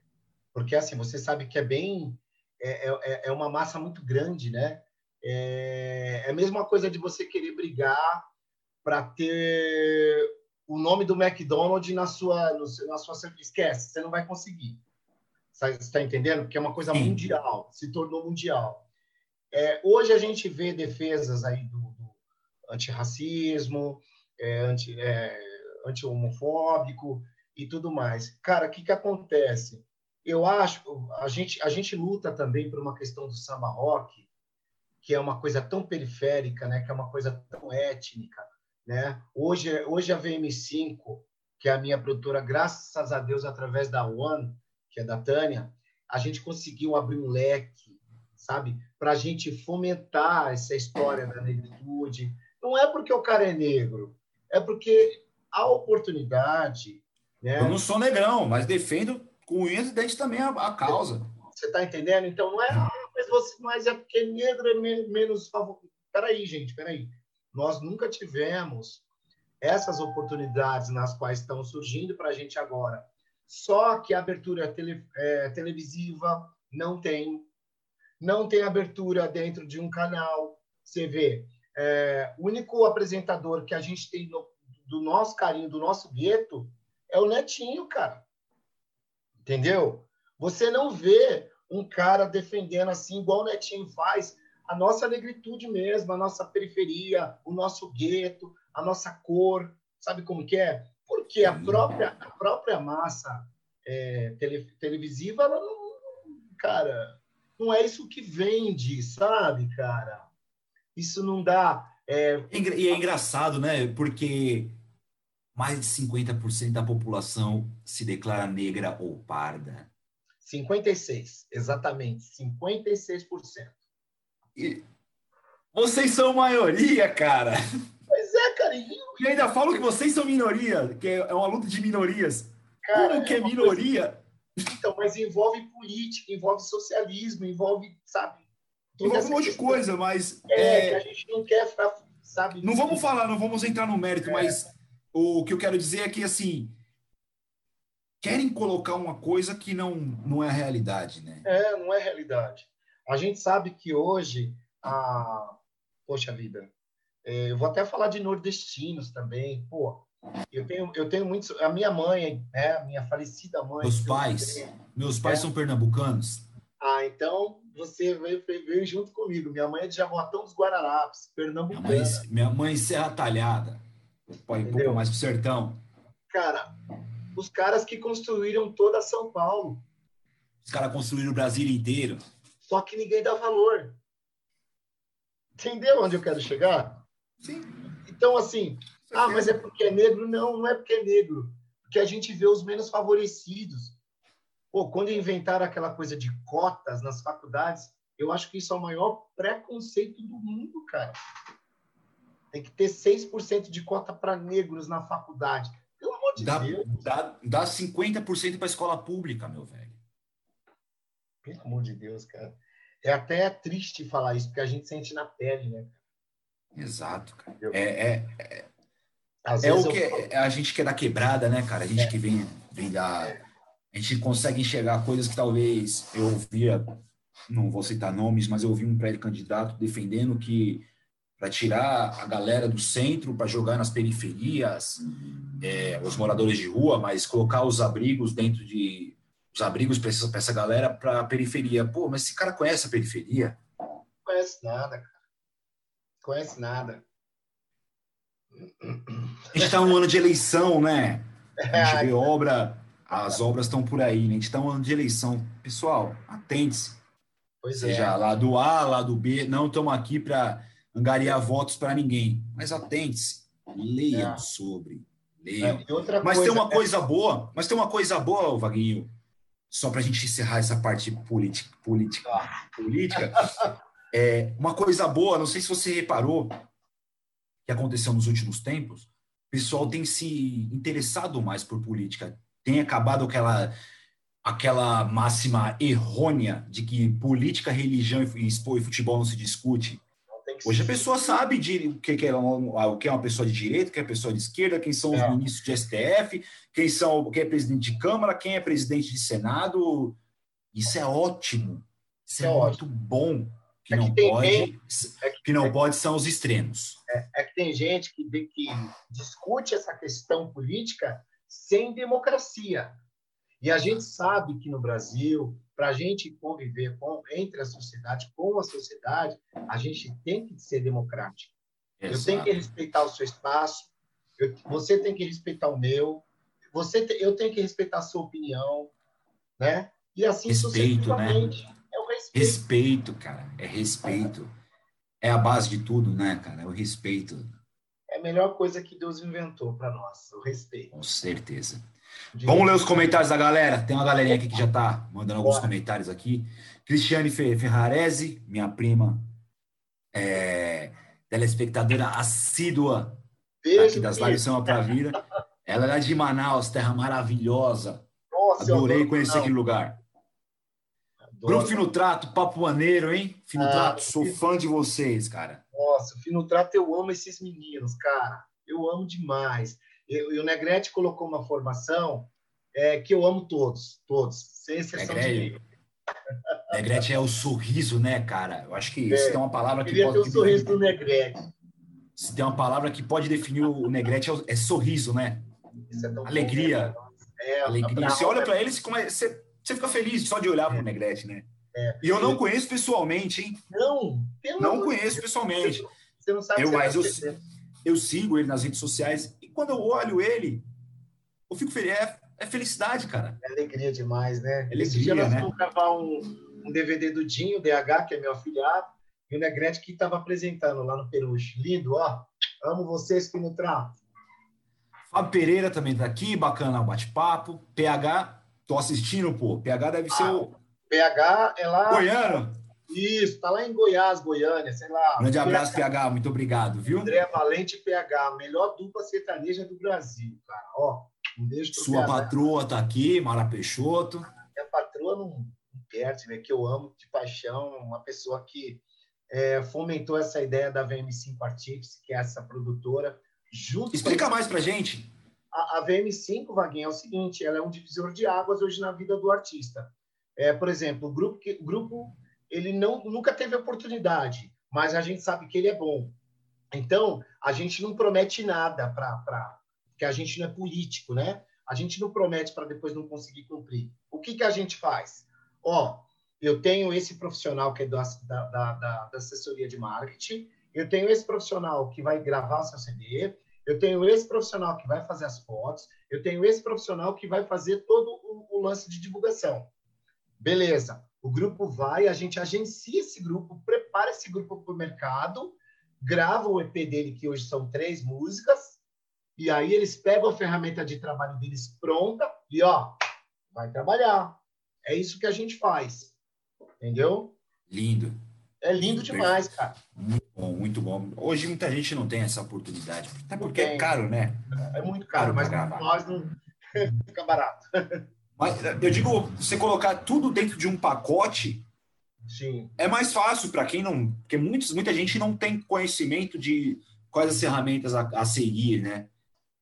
porque assim, você sabe que é bem. É, é, é uma massa muito grande, né? É, é a mesma coisa de você querer brigar para ter o nome do McDonald's na sua, no, na sua. Esquece, você não vai conseguir. Você está entendendo? Porque é uma coisa mundial, se tornou mundial. É, hoje a gente vê defesas aí do, do antirracismo, é, anti, é, anti-homofóbico e tudo mais. Cara, o que, que acontece? Eu acho, a gente, a gente luta também por uma questão do samba rock, que é uma coisa tão periférica, né? que é uma coisa tão étnica. Né? Hoje, hoje a VM5, que é a minha produtora, graças a Deus, através da One, que é da Tânia, a gente conseguiu abrir um leque, sabe? Para a gente fomentar essa história da negritude. Não é porque o cara é negro, é porque a oportunidade. Né? Eu não sou negrão, mas defendo com unhas e dentes também a, a causa. Você está entendendo? Então não é, ah, mas, você, mas é porque negro é menos favorito. Peraí, gente, peraí. Nós nunca tivemos essas oportunidades nas quais estão surgindo para a gente agora. Só que a abertura tele, é, televisiva não tem, não tem abertura dentro de um canal. Você vê, é, o único apresentador que a gente tem no, do nosso carinho, do nosso gueto, é o Netinho, cara. Entendeu? Você não vê um cara defendendo assim, igual o Netinho faz, a nossa negritude mesmo, a nossa periferia, o nosso gueto, a nossa cor, sabe como que é? Porque a própria, a própria massa é, tele, televisiva, ela não, cara, não é isso que vende, sabe, cara? Isso não dá. É... E é engraçado, né? Porque mais de 50% da população se declara negra ou parda. 56, exatamente, 56%. Vocês são maioria, cara. Pois é, cara. E, e ainda falam que vocês são minoria, que é uma luta de minorias. Cara, Como que é, é minoria? Coisa... Então, mas envolve política, envolve socialismo, envolve, sabe? Envolve um monte de coisa, mas. É, é, que a gente não quer ficar, sabe? Não vamos falar, não vamos entrar no mérito, é. mas o que eu quero dizer é que, assim. Querem colocar uma coisa que não, não é a realidade, né? É, não é realidade. A gente sabe que hoje, a... poxa vida, é, eu vou até falar de nordestinos também. Pô, eu tenho, eu tenho muitos. A minha mãe, né, a minha falecida mãe. Meus pais. Tenho, meus pais é. são pernambucanos. Ah, então você veio, veio junto comigo. Minha mãe é de Jaboatão dos Guararapes, pernambucana. Minha mãe, minha mãe Serra Talhada. Pô, um pouco mais pro sertão. Cara, os caras que construíram toda São Paulo. Os caras construíram o Brasil inteiro. Só que ninguém dá valor. Entendeu onde eu quero chegar? Sim. Então, assim, ah, mas é porque é negro? Não, não é porque é negro. Porque a gente vê os menos favorecidos. Pô, quando inventaram aquela coisa de cotas nas faculdades, eu acho que isso é o maior preconceito do mundo, cara. Tem que ter 6% de cota para negros na faculdade. Pelo amor de dá, Deus. Dá, dá 50% para a escola pública, meu velho. Pelo amor de Deus, cara. É até triste falar isso, porque a gente sente na pele, né? Exato, cara. É, é, é, é o que eu... a gente que é da quebrada, né, cara? A gente é. que vem, vem da. A gente consegue enxergar coisas que talvez eu ouvia, não vou citar nomes, mas eu ouvi um pré-candidato defendendo que para tirar a galera do centro para jogar nas periferias, é, os moradores de rua, mas colocar os abrigos dentro de os abrigos para essa, essa galera para a periferia. Pô, mas esse cara conhece a periferia? Não conhece nada, cara. Conhece nada. A gente está um ano de eleição, né? A gente vê obra, as obras estão por aí, né? A gente está um ano de eleição. Pessoal, atente-se. Pois Seja é. lá do A, lá do B, não estamos aqui para angariar votos para ninguém. Mas atente-se, leiam é. sobre. Leiam. É, mas tem uma coisa boa, mas tem uma coisa boa, Vaguinho, só para a gente encerrar essa parte política, política, ah. política. É, uma coisa boa, não sei se você reparou, que aconteceu nos últimos tempos, o pessoal tem se interessado mais por política, tem acabado aquela aquela máxima errônea de que política, religião e futebol não se discute. Hoje a pessoa sabe de o que é uma, o que é uma pessoa de direita, o que é uma pessoa de esquerda, quem são os é. ministros de STF, quem são quem é presidente de Câmara, quem é presidente de Senado. Isso é ótimo. Isso é, é muito bom que, é não pode, gente, é que, que, não é, pode são os extremos. É, é, que tem gente que, que discute essa questão política sem democracia. E a gente sabe que no Brasil, para a gente conviver com, entre a sociedade, com a sociedade, a gente tem que ser democrático. Exato. Eu tenho que respeitar o seu espaço, eu, você tem que respeitar o meu, você te, eu tenho que respeitar a sua opinião, né? E assim respeito, né? É o respeito. Respeito, cara, é respeito. É a base de tudo, né, cara? É o respeito. É a melhor coisa que Deus inventou para nós, o respeito. Com certeza. Vamos ler os comentários da galera. Tem uma galerinha aqui que já está mandando alguns comentários aqui. Cristiane Ferrarese, minha prima, é, telespectadora assídua aqui das lives São para Vida. Ela é de Manaus, terra maravilhosa. Nossa, Adorei conhecer aquele lugar. Adoro. Grupo Fino Trato, papo maneiro, hein? Fino ah, Trato, sou fã de vocês, cara. Nossa, Fino Trato, eu amo esses meninos, cara. Eu amo demais. E, e o Negrete colocou uma formação é, que eu amo todos, todos, sem exceção Negrete. de Negrete é o sorriso, né, cara? Eu acho que é, se tem uma palavra que pode. Ter o sorriso do Negrete. Se tem uma palavra que pode definir o Negrete é, é sorriso, né? É alegria. É, alegria. Você olha para ele, você, você fica feliz só de olhar para o Negrete, né? É. E eu não conheço pessoalmente, hein? Não, não conheço pessoalmente. Você não sabe eu, mas eu, eu sigo ele nas redes sociais e quando eu olho ele, eu fico feliz. É, é felicidade, cara. É alegria demais, né? Alegria, Esse dia nós né? vamos gravar um, um DVD do Dinho, DH, que é meu afiliado, e o Negrete que estava apresentando lá no Peruche. Lindo, ó. Amo vocês, Pino Trato. Fábio Pereira também tá aqui, bacana o bate-papo. PH, tô assistindo, pô. PH deve ah, ser o. PH é lá. Goiano? Isso, tá lá em Goiás, Goiânia, sei lá. Grande abraço, PH, PH muito obrigado, viu? André Valente PH, melhor dupla sertaneja do Brasil, cara. Ó, um beijo pro Sua PH. patroa tá aqui, Mara Peixoto. Minha patroa não, não perde, né? Que eu amo de paixão, uma pessoa que é, fomentou essa ideia da VM5 Artifice, que é essa produtora. Junto Explica mais pra gente. A, a VM5, Vaguinho, é o seguinte, ela é um divisor de águas hoje na vida do artista. É, por exemplo, o grupo, que, o grupo ele não, nunca teve oportunidade, mas a gente sabe que ele é bom. Então, a gente não promete nada para. Porque a gente não é político, né? A gente não promete para depois não conseguir cumprir. O que, que a gente faz? Ó, eu tenho esse profissional que é da, da, da, da assessoria de marketing, eu tenho esse profissional que vai gravar o seu CD, eu tenho esse profissional que vai fazer as fotos, eu tenho esse profissional que vai fazer todo o, o lance de divulgação. Beleza. O grupo vai, a gente agencia esse grupo, prepara esse grupo para o mercado, grava o EP dele, que hoje são três músicas, e aí eles pegam a ferramenta de trabalho deles pronta e, ó, vai trabalhar. É isso que a gente faz. Entendeu? Lindo. É lindo demais, cara. Muito bom, muito bom. Hoje muita gente não tem essa oportunidade. Até porque é caro, né? É muito caro, caro mas nós não fica barato. Mas eu digo, você colocar tudo dentro de um pacote Sim. é mais fácil para quem não. Porque muitos, muita gente não tem conhecimento de quais as ferramentas a, a seguir, né?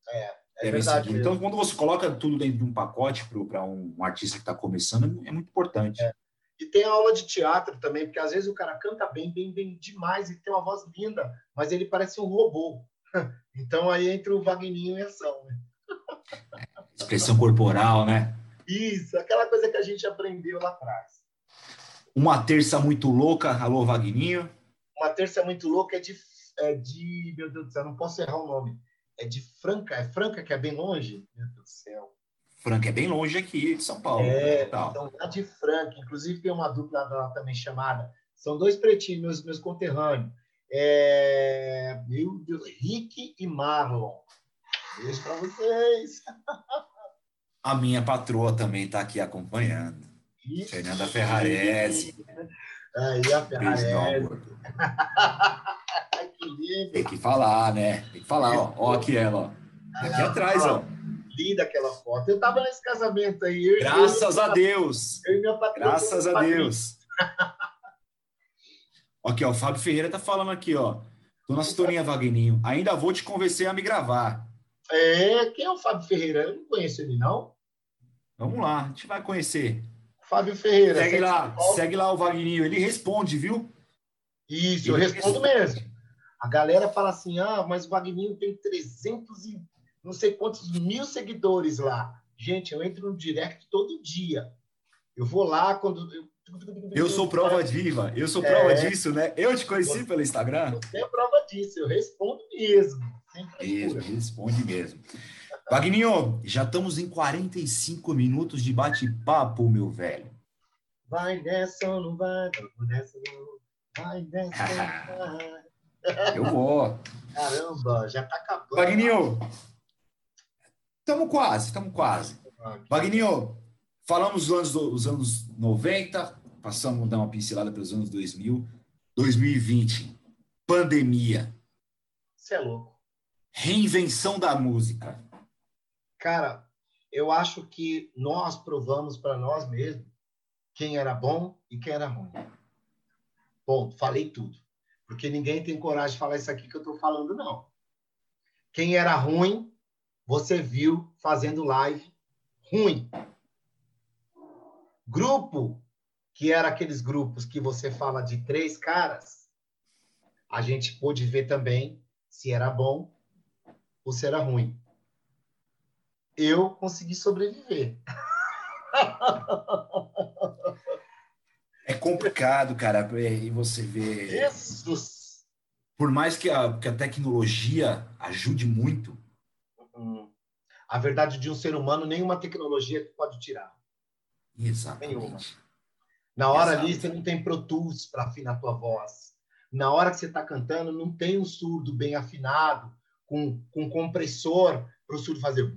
É, é verdade. Então, quando você coloca tudo dentro de um pacote para um, um, artista que está começando, é muito importante. É. E tem a aula de teatro também, porque às vezes o cara canta bem, bem, bem demais e tem uma voz linda, mas ele parece um robô. Então aí entra o Vagninho em ação, né? Expressão corporal, né? Isso, aquela coisa que a gente aprendeu lá atrás. Uma terça muito louca, alô Vagninho. Uma terça muito louca é de, é de, meu Deus do céu, não posso errar o nome. É de Franca, é Franca que é bem longe? Meu Deus do céu. Franca é bem longe aqui de São Paulo. É, então lá de Franca, inclusive tem uma dupla lá também chamada, são dois pretinhos, meus, meus conterrâneos. É, meu Deus, Rick e Marlon. Beijo para vocês. A minha patroa também está aqui acompanhando. Ixi. Fernanda Ferrarese. Aí a Ferrarese. que lindo. Tem que falar, né? Tem que falar, ó. Ó aqui ela, ó. Aqui atrás, ó. Linda aquela foto. Eu estava nesse casamento aí. Graças a Deus. Eu e minha patroa. Graças a Deus. aqui, ó. O Fábio Ferreira tá falando aqui, ó. Dona Cistorinha Vagninho, ainda vou te convencer a me gravar. É, quem é o Fábio Ferreira? Eu não conheço ele, não. Vamos lá, a gente vai conhecer. Fábio Ferreira. Segue lá, segue lá o Vagninho. Ele responde, viu? Isso, ele eu respondo responde. mesmo. A galera fala assim: ah, mas o Vagninho tem 300 e não sei quantos mil seguidores lá. Gente, eu entro no direct todo dia. Eu vou lá quando. Eu, eu sou prova viva, eu sou prova é, disso, né? Eu te conheci você, pelo Instagram. Você é prova disso, eu respondo mesmo. Mesmo, responde mesmo. Wagninho, já estamos em 45 minutos de bate-papo, meu velho. Vai nessa ou não vai? Vai nessa ou não vai? Nessa ou não vai? Eu vou. Caramba, já tá acabando. Wagninho, estamos quase, estamos quase. Wagninho, falamos dos anos, dos anos 90, passamos a dar uma pincelada pelos anos 2000, 2020, pandemia. Você é louco. Reinvenção da música. Cara, eu acho que nós provamos para nós mesmos quem era bom e quem era ruim. Ponto, falei tudo. Porque ninguém tem coragem de falar isso aqui que eu estou falando, não. Quem era ruim, você viu fazendo live ruim. Grupo, que era aqueles grupos que você fala de três caras, a gente pôde ver também se era bom ou se era ruim eu consegui sobreviver. É complicado, cara, e você vê. Jesus! Por mais que a, que a tecnologia ajude muito. Hum. A verdade de um ser humano, nenhuma tecnologia pode tirar. Exatamente. Nenhuma. Na hora Exato. ali, você não tem Pro Tools para afinar a tua voz. Na hora que você está cantando, não tem um surdo bem afinado, com, com compressor para o surdo fazer.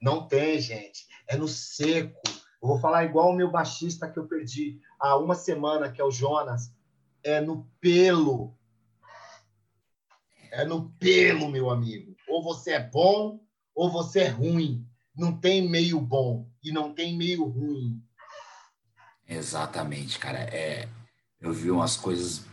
Não tem, gente. É no seco. Eu vou falar igual o meu baixista que eu perdi há uma semana, que é o Jonas. É no pelo. É no pelo, meu amigo. Ou você é bom, ou você é ruim. Não tem meio bom e não tem meio ruim. Exatamente, cara. É, eu vi umas coisas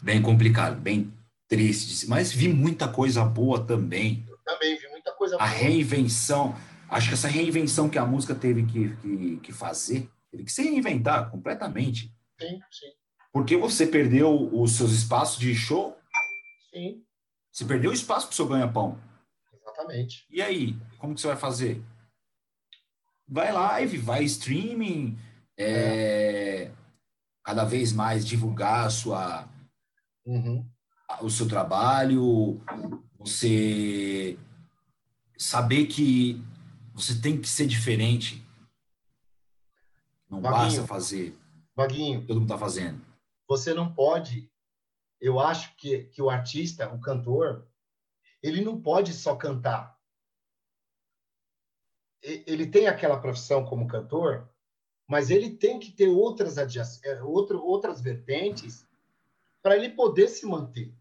bem complicadas, bem tristes, mas vi muita coisa boa também. Eu também vi muita coisa a boa. A reinvenção, acho que essa reinvenção que a música teve que, que, que fazer, teve que se reinventar completamente. Sim, sim. Porque você perdeu os seus espaços de show. Sim. Você perdeu o espaço para o seu ganha-pão. Exatamente. E aí, como que você vai fazer? Vai live, vai streaming, é, é. cada vez mais divulgar a sua, uhum o seu trabalho, você saber que você tem que ser diferente. Não Vaguinho, basta fazer. Vaguinho, todo mundo está fazendo. Você não pode. Eu acho que, que o artista, o cantor, ele não pode só cantar. Ele tem aquela profissão como cantor, mas ele tem que ter outras, é, outro, outras vertentes para ele poder se manter.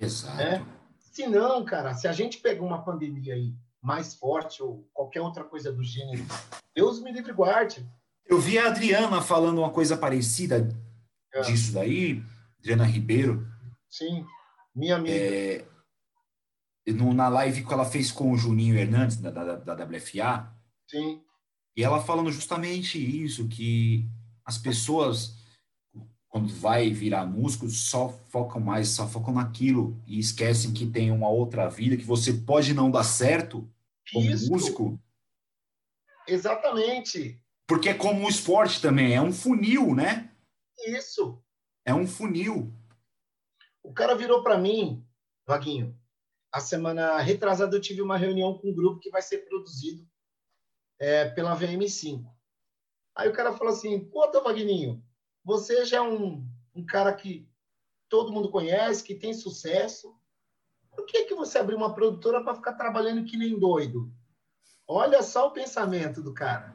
Exato. Né? Se não, cara, se a gente pegar uma pandemia aí mais forte ou qualquer outra coisa do gênero, Deus me livre guarde. Eu vi a Adriana falando uma coisa parecida é. disso daí, Adriana Ribeiro. Sim, minha amiga. É, no, na live que ela fez com o Juninho Hernandes, da, da, da WFA. Sim. E ela falando justamente isso, que as pessoas quando vai virar músico, só focam mais, só focam naquilo e esquecem que tem uma outra vida, que você pode não dar certo como Isso. músico. Exatamente. Porque é como o esporte também, é um funil, né? Isso. É um funil. O cara virou para mim, Vaguinho, a semana retrasada eu tive uma reunião com um grupo que vai ser produzido é, pela VM5. Aí o cara falou assim, pô, tá, Vagninho, você já é um, um cara que todo mundo conhece, que tem sucesso. Por que, que você abriu uma produtora para ficar trabalhando que nem doido? Olha só o pensamento do cara.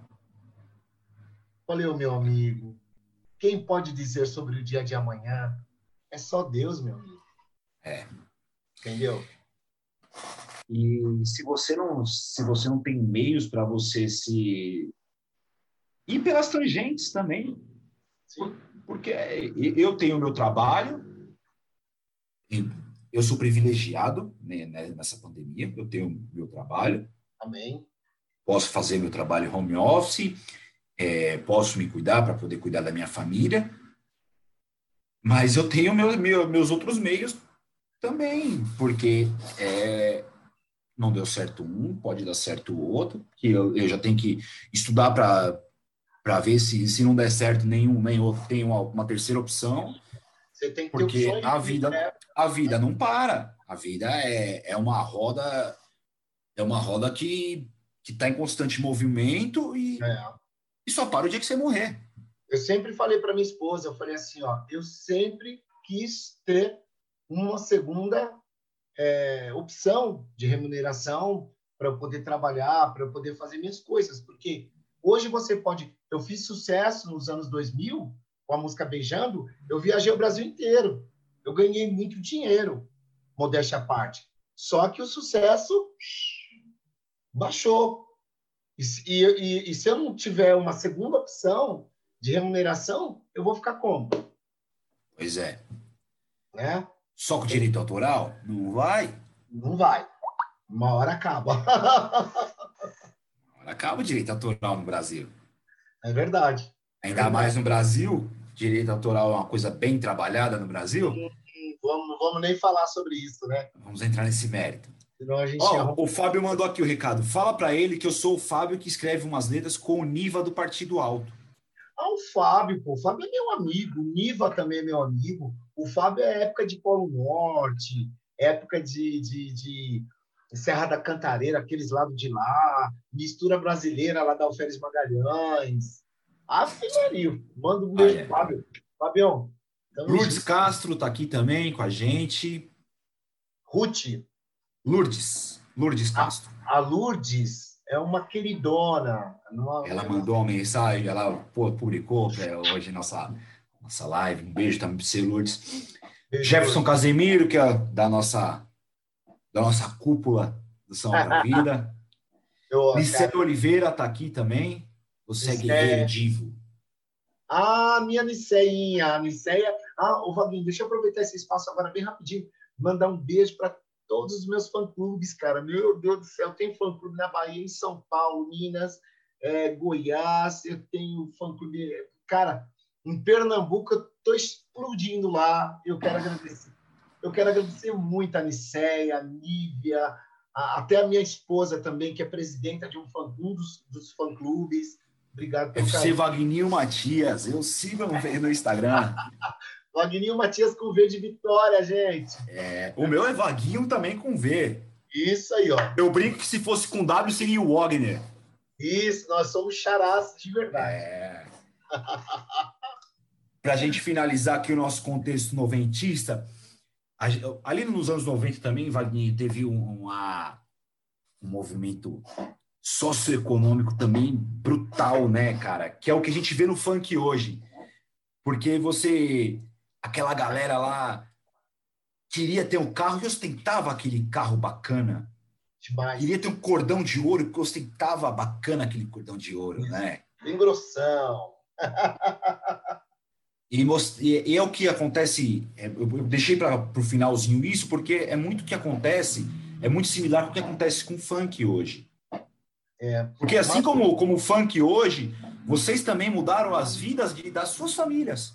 Falei, meu amigo, quem pode dizer sobre o dia de amanhã? É só Deus, meu amigo. É. Entendeu? E se você não, se você não tem meios para você se ir pelas tangentes também, porque eu tenho o meu trabalho, eu sou privilegiado né, né, nessa pandemia, eu tenho meu trabalho. Amém. Posso fazer meu trabalho home office, é, posso me cuidar para poder cuidar da minha família, mas eu tenho meu, meu, meus outros meios também, porque é, não deu certo um, pode dar certo o outro, que eu, eu já tenho que estudar para ver se, se não der certo nenhum, nem outro, tem uma, uma terceira opção. Você tem que porque ter a vida, né? a vida não para. A vida é, é uma roda, é uma roda que que está em constante movimento e, é. e só para o dia que você morrer. Eu sempre falei para minha esposa, eu falei assim, ó, eu sempre quis ter uma segunda é, opção de remuneração para eu poder trabalhar, para eu poder fazer minhas coisas, porque hoje você pode, eu fiz sucesso nos anos 2000 com a música Beijando, eu viajei o Brasil inteiro, eu ganhei muito dinheiro, modéstia à parte. Só que o sucesso baixou. E, e, e, se eu não tiver uma segunda opção de remuneração, eu vou ficar como? Pois é. Né? Só com direito autoral? Não vai? Não vai. Uma hora acaba. Uma hora acaba o direito autoral no Brasil. É verdade. Ainda é verdade. mais no Brasil, direito autoral é uma coisa bem trabalhada no Brasil. Vamos, vamos nem falar sobre isso, né? Vamos entrar nesse mérito. Oh, O Fábio mandou aqui o recado. Fala para ele que eu sou o Fábio que escreve umas letras com o Niva do Partido Alto. Ah, o Fábio, pô. O Fábio é meu amigo. O Niva também é meu amigo. O Fábio é época de Polo Norte, época de, de, de Serra da Cantareira, aqueles lados de lá, mistura brasileira lá da Alferes Magalhães. Ave Maria. Manda um beijo, ah, é. Fábio. Fabião. Lourdes Castro tá aqui também com a gente. Ruth. Lourdes, Lourdes Castro. A, a Lourdes é uma queridona. Numa... Ela mandou uma mensagem, ela pô, publicou hoje nossa, nossa live. Um beijo também para você, Lourdes. Beijo, Jefferson Lourdes. Casemiro, que é da nossa, da nossa cúpula do São da Vida. Nicéia Oliveira está aqui também. Você é guerreiro divo. Ah, minha Niceinha, a Niceia. Ah, o Vaguinho, deixa eu aproveitar esse espaço agora bem rapidinho. Mandar um beijo para todos os meus fã-clubes, cara. Meu Deus do céu, tem fã-clube na Bahia, em São Paulo, Minas, é, Goiás, eu tenho fã-clube... Cara, em Pernambuco eu tô explodindo lá. Eu quero agradecer. Eu quero agradecer muito a Niceia, a Nívia, a, até a minha esposa também, que é presidenta de um, fã, um dos, dos fã-clubes. Obrigado pelo FC Vagninho Matias, eu sigo no Instagram. Vagninho Matias com V de Vitória, gente. É, o meu é Vaguinho também com V. Isso aí, ó. Eu brinco que se fosse com W seria o Wagner. Isso, nós somos charás de verdade. É. Para a gente finalizar aqui o nosso contexto noventista, ali nos anos 90 também, Wagner, teve uma, um movimento socioeconômico também brutal, né, cara? Que é o que a gente vê no funk hoje. Porque você aquela galera lá queria ter um carro e ostentava aquele carro bacana. Demais. Queria ter um cordão de ouro que ostentava bacana aquele cordão de ouro, né? Bem grossão. e, e, é o que acontece. É, eu deixei para o finalzinho isso, porque é muito o que acontece, é muito similar com o que acontece com o funk hoje. É, porque assim como, como o funk hoje, vocês também mudaram as vidas de, das suas famílias.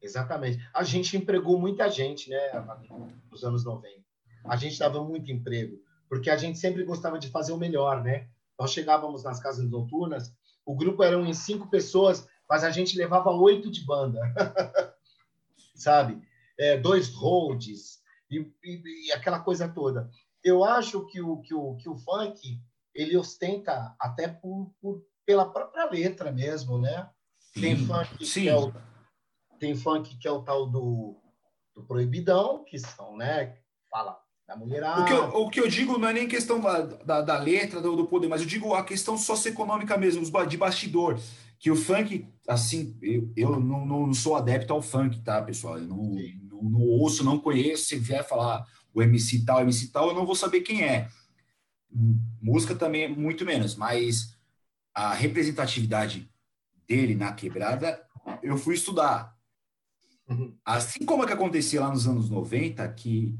Exatamente. A gente empregou muita gente, né, nos anos 90. A gente dava muito emprego, porque a gente sempre gostava de fazer o melhor, né? Nós chegávamos nas casas noturnas, o grupo eram em cinco pessoas, mas a gente levava oito de banda, sabe? É, dois holds e, e, e, aquela coisa toda. Eu acho que o, que o, que o funk ele ostenta até por, por pela própria letra mesmo, né? Tem funk Sim. que é o tem funk que é o tal do, do proibidão, que são, né? Fala da mulherada. O que, eu, o que eu digo não é nem questão da, da, da letra, do, do, poder, mas eu digo a questão socioeconômica mesmo, de bastidor. Que o funk, assim, eu, eu não, não sou adepto ao funk, tá, pessoal? Eu não, não, não, ouço, não conheço. Se vier falar o MC tal, MC tal, eu não vou saber quem é. Música também, muito menos, mas a representatividade dele na quebrada, eu fui estudar. Uhum. Assim como é que acontecia lá nos anos 90, que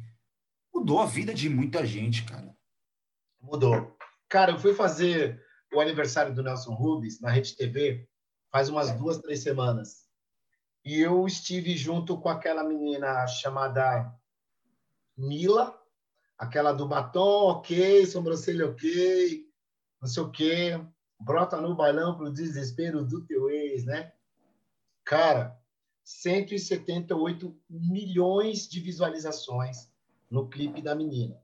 mudou a vida de muita gente, cara. Mudou. Cara, eu fui fazer o aniversário do Nelson Rubens na Rede TV faz umas duas, três semanas. E eu estive junto com aquela menina chamada Mila, aquela do batom, ok, sobrancelha, ok, não sei o quê, brota no bailão pro desespero do teu ex, né? Cara, 178 milhões de visualizações no clipe da menina.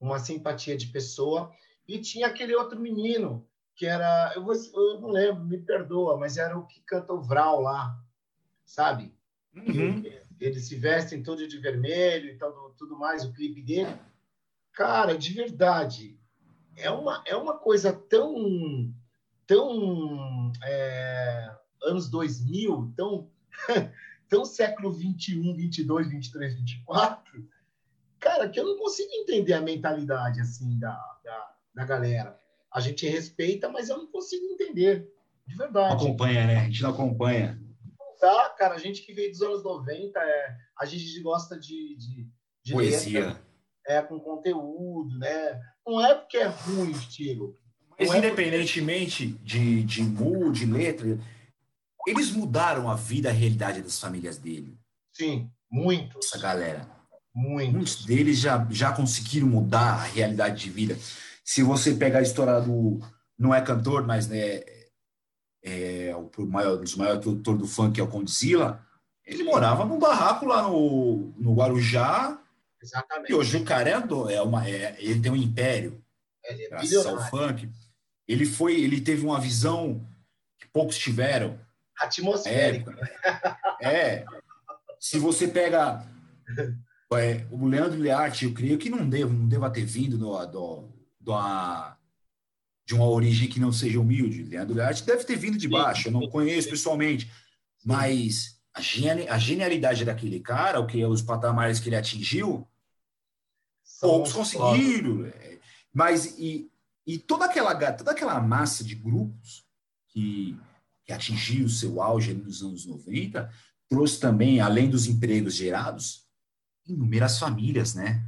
Uma simpatia de pessoa. E tinha aquele outro menino, que era. Eu, vou, eu não lembro, me perdoa, mas era o que canta o Vral lá, sabe? Uhum. Eles se vestem todo de vermelho e tudo, tudo mais, o clipe dele. Cara, de verdade, é uma, é uma coisa tão. tão. É, anos 2000, tão tão século 21, 22, 23, 24, cara, que eu não consigo entender a mentalidade assim da, da, da galera. A gente respeita, mas eu não consigo entender, de verdade. Acompanha, né? A gente não acompanha. Não dá, cara. A gente que veio dos anos 90, é, a gente gosta de, de, de poesia. Letra, é, com conteúdo, né? Não é porque é ruim o estilo. Mas é independentemente porque... de, de mood, de letra, eles mudaram a vida, a realidade das famílias dele. Sim, muitos. Essa galera. Muitos. Muitos deles já, já conseguiram mudar a realidade de vida. Se você pegar a história do. Não é cantor, mas né, é o maior, um dos maiores produtores do funk, é o Condzilla. Ele morava num barraco lá no, no Guarujá. Exatamente. E hoje o cara é, é uma, é, ele tem um império. Ele é graças ao funk. Ele foi, ele teve uma visão que poucos tiveram atmosférico. É, é. Se você pega é, o Leandro Learte, eu creio que não deva, não deva ter vindo do, do, do a, de uma origem que não seja humilde. Leandro Learte deve ter vindo de baixo, eu não conheço pessoalmente, mas a, geni, a genialidade daquele cara, o que os patamares que ele atingiu, São poucos conseguiram. É, mas e, e toda aquela toda aquela massa de grupos que que atingiu o seu auge nos anos 90, trouxe também, além dos empregos gerados, inúmeras famílias, né?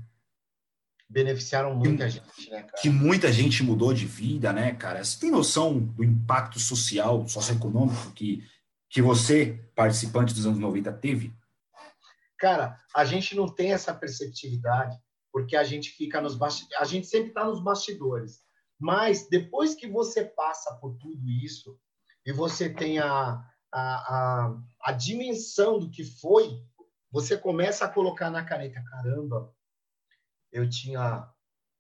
Beneficiaram muita que, gente, né, cara? Que muita gente mudou de vida, né, cara? Você tem noção do impacto social, socioeconômico que, que você, participante dos anos 90, teve? Cara, a gente não tem essa perceptividade porque a gente fica nos bastidores, a gente sempre está nos bastidores. Mas depois que você passa por tudo isso, e você tem a, a, a, a dimensão do que foi, você começa a colocar na caneta, caramba, eu tinha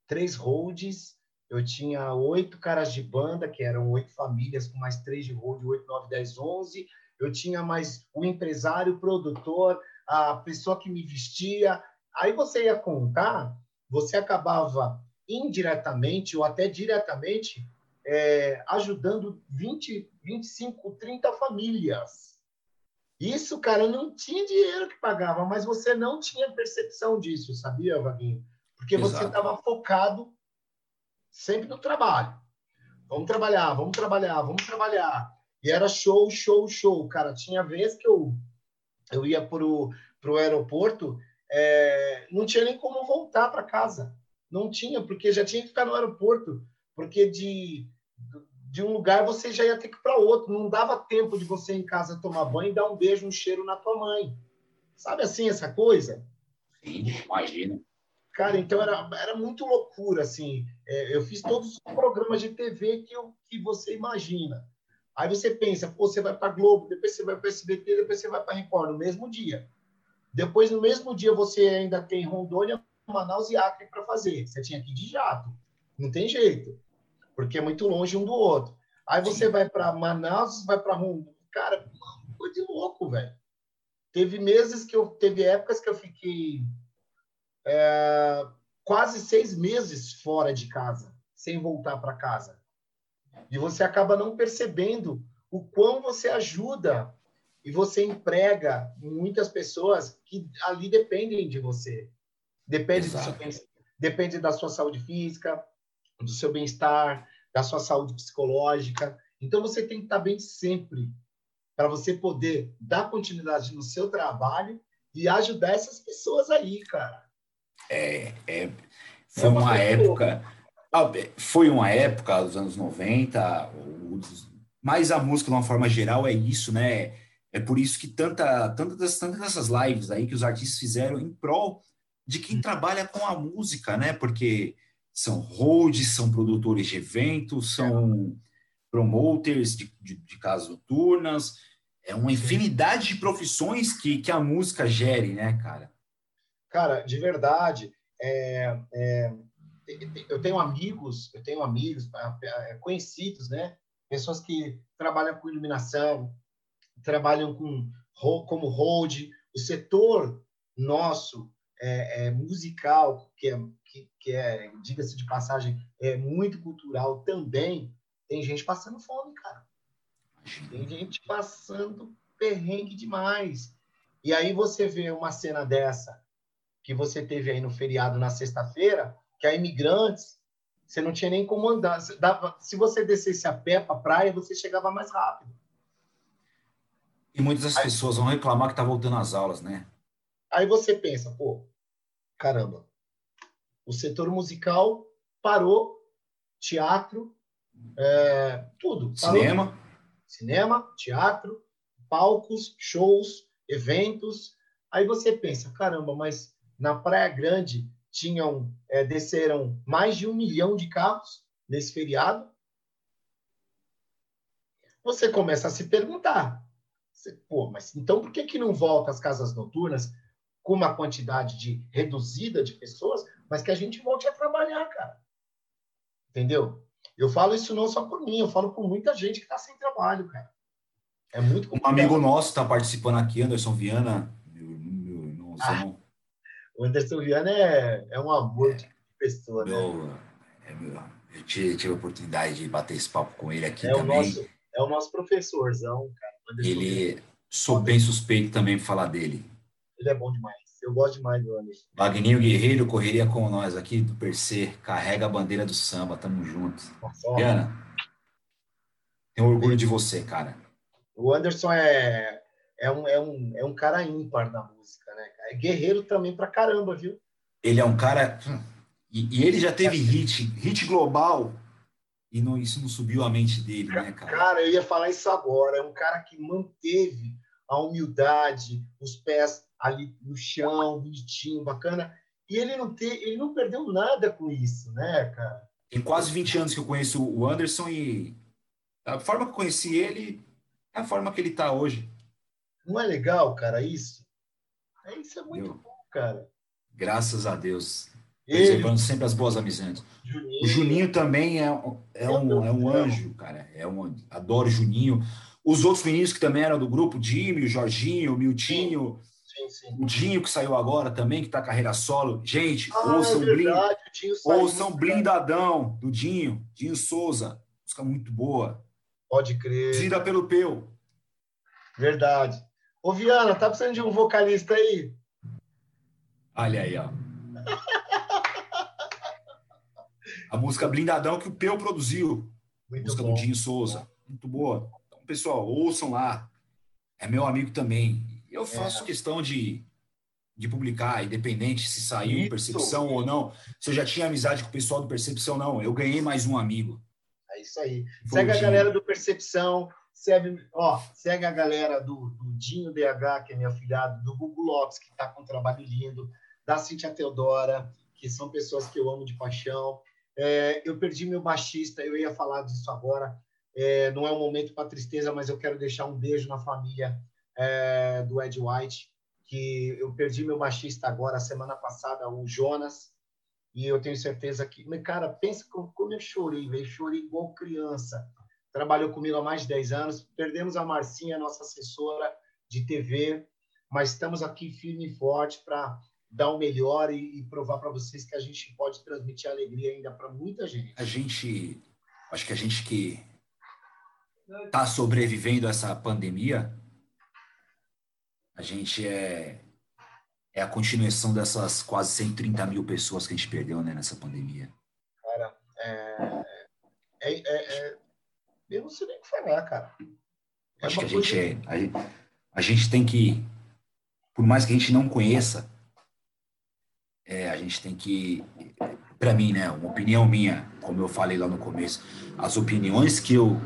três holds, eu tinha oito caras de banda, que eram oito famílias, com mais três de hold, oito, nove, dez, onze. Eu tinha mais o empresário, o produtor, a pessoa que me vestia. Aí você ia contar, você acabava indiretamente ou até diretamente é, ajudando 20, 25, 30 famílias. Isso, cara, não tinha dinheiro que pagava, mas você não tinha percepção disso, sabia, Vaguinho? Porque Exato. você estava focado sempre no trabalho. Vamos trabalhar, vamos trabalhar, vamos trabalhar. E era show, show, show. Cara, tinha vez que eu, eu ia para o aeroporto, é, não tinha nem como voltar para casa. Não tinha, porque já tinha que ficar no aeroporto. Porque de de um lugar você já ia ter que ir para outro. Não dava tempo de você em casa tomar banho e dar um beijo, um cheiro na tua mãe. Sabe assim essa coisa? Sim, imagina. Cara, então era, era muito loucura, assim. É, eu fiz todos os programas de TV que, eu, que você imagina. Aí você pensa, pô, você vai para Globo, depois você vai para SBT, depois você vai para Record, no mesmo dia. Depois, no mesmo dia, você ainda tem Rondônia, Manaus e Acre para fazer. Você tinha que ir de jato. Não tem jeito porque é muito longe um do outro. Aí você Sim. vai para Manaus, vai para Rondônia. Cara, foi de louco, velho. Teve meses que eu. Teve épocas que eu fiquei é, quase seis meses fora de casa, sem voltar para casa. E você acaba não percebendo o quão você ajuda e você emprega muitas pessoas que ali dependem de você. Depende, do seu, depende da sua saúde física, do seu bem-estar, da sua saúde psicológica. Então, você tem que estar bem sempre para você poder dar continuidade no seu trabalho e ajudar essas pessoas aí, cara. É, é foi é uma, uma época. Foi uma época dos anos 90, mas a música, de uma forma geral, é isso, né? É por isso que tanta, tantas, tantas dessas lives aí que os artistas fizeram em prol de quem trabalha com a música, né? Porque são holds, são produtores de eventos, são promoters de, de, de casas noturnas, é uma infinidade de profissões que, que a música gere, né, cara? Cara, de verdade, é, é, eu tenho amigos, eu tenho amigos, é, conhecidos, né? Pessoas que trabalham com iluminação, trabalham com como hold, o setor nosso é, é musical, que é, que, que é diga-se de passagem, é muito cultural também, tem gente passando fome, cara. Tem gente passando perrengue demais. E aí você vê uma cena dessa que você teve aí no feriado na sexta-feira, que a imigrantes, você não tinha nem como andar. Se você descesse a pé para a praia, você chegava mais rápido. E muitas das aí, pessoas vão reclamar que tá voltando às aulas, né? Aí você pensa, pô, caramba, o setor musical parou, teatro, é, tudo. Parou. Cinema. Cinema, teatro, palcos, shows, eventos. Aí você pensa, caramba, mas na Praia Grande tinham é, desceram mais de um milhão de carros nesse feriado. Você começa a se perguntar, você, pô, mas então por que, que não volta às casas noturnas com uma quantidade de reduzida de pessoas, mas que a gente volte a trabalhar, cara? Entendeu? Eu falo isso não só por mim, eu falo por muita gente que está sem trabalho, cara. É muito complicado. Um amigo nosso está participando aqui, Anderson Viana, meu, meu irmãozão. Ah, o Anderson Viana é, é um amor de pessoa, né? É, meu, eu tive, tive a oportunidade de bater esse papo com ele aqui é também. O nosso, é o nosso professorzão, cara. Ele sou bem suspeito também para falar dele. Ele é bom demais. Eu gosto demais do Anderson. Wagninho Guerreiro correria com nós aqui do Percer, carrega a bandeira do samba, tamo junto. Diana, tenho orgulho de você, cara. O Anderson é, é, um, é, um, é um cara ímpar na música, né? É guerreiro também pra caramba, viu? Ele é um cara. E, e ele já teve hit, hit global, e não, isso não subiu a mente dele, né, cara? Cara, eu ia falar isso agora. É um cara que manteve a humildade, os pés ali no chão, bonitinho, bacana. E ele não, te, ele não perdeu nada com isso, né, cara? Tem quase 20 anos que eu conheço o Anderson e a forma que eu conheci ele é a forma que ele está hoje. Não é legal, cara, isso? É, isso é muito bom, cara. Graças a Deus. Preservando sempre as boas amizades. Juninho. O Juninho também é, é, um, é um anjo, cara. É um, adoro o Juninho. Os outros meninos que também eram do grupo, Jimmy, o Jorginho, o Miltinho, sim, sim. o Dinho que saiu agora também, que tá carreira solo. Gente, ah, ouçam, é blind... ouçam Blindadão, do Dinho, Dinho Souza. Música muito boa. Pode crer. Zida pelo Peu. Verdade. Ô, Viana, tá precisando de um vocalista aí? Olha aí, ó. A música Blindadão que o Peu produziu. Muito música bom. do Dinho Souza. Muito boa. Então, pessoal, ouçam lá. É meu amigo também. Eu é. faço é. questão de, de publicar, independente se saiu Isso. Percepção ou não. Se eu já tinha amizade com o pessoal do Percepção, não. Eu ganhei mais um amigo. É isso aí. Segue a galera do Percepção. Segue, ó, segue a galera do, do Dinho DH, que é meu afilhado, do Google Lopes, que está com um trabalho lindo, da Cintia Teodora, que são pessoas que eu amo de paixão. É, eu perdi meu baixista, eu ia falar disso agora. É, não é um momento para tristeza, mas eu quero deixar um beijo na família é, do Ed White, que eu perdi meu baixista agora, semana passada, o Jonas, e eu tenho certeza que. Cara, pensa como, como eu chorei, velho. Chorei igual criança. Trabalhou comigo há mais de 10 anos. Perdemos a Marcinha, nossa assessora de TV, mas estamos aqui firme e forte para dar o melhor e, e provar para vocês que a gente pode transmitir alegria ainda para muita gente. A gente, acho que a gente que está sobrevivendo a essa pandemia, a gente é, é a continuação dessas quase 130 mil pessoas que a gente perdeu né, nessa pandemia. Cara, é, é, é, é eu não sei nem o que falar, cara. É acho que a gente, é, a, a gente tem que, por mais que a gente não conheça é, a gente tem que, para mim, né, uma opinião minha, como eu falei lá no começo, as opiniões que eu,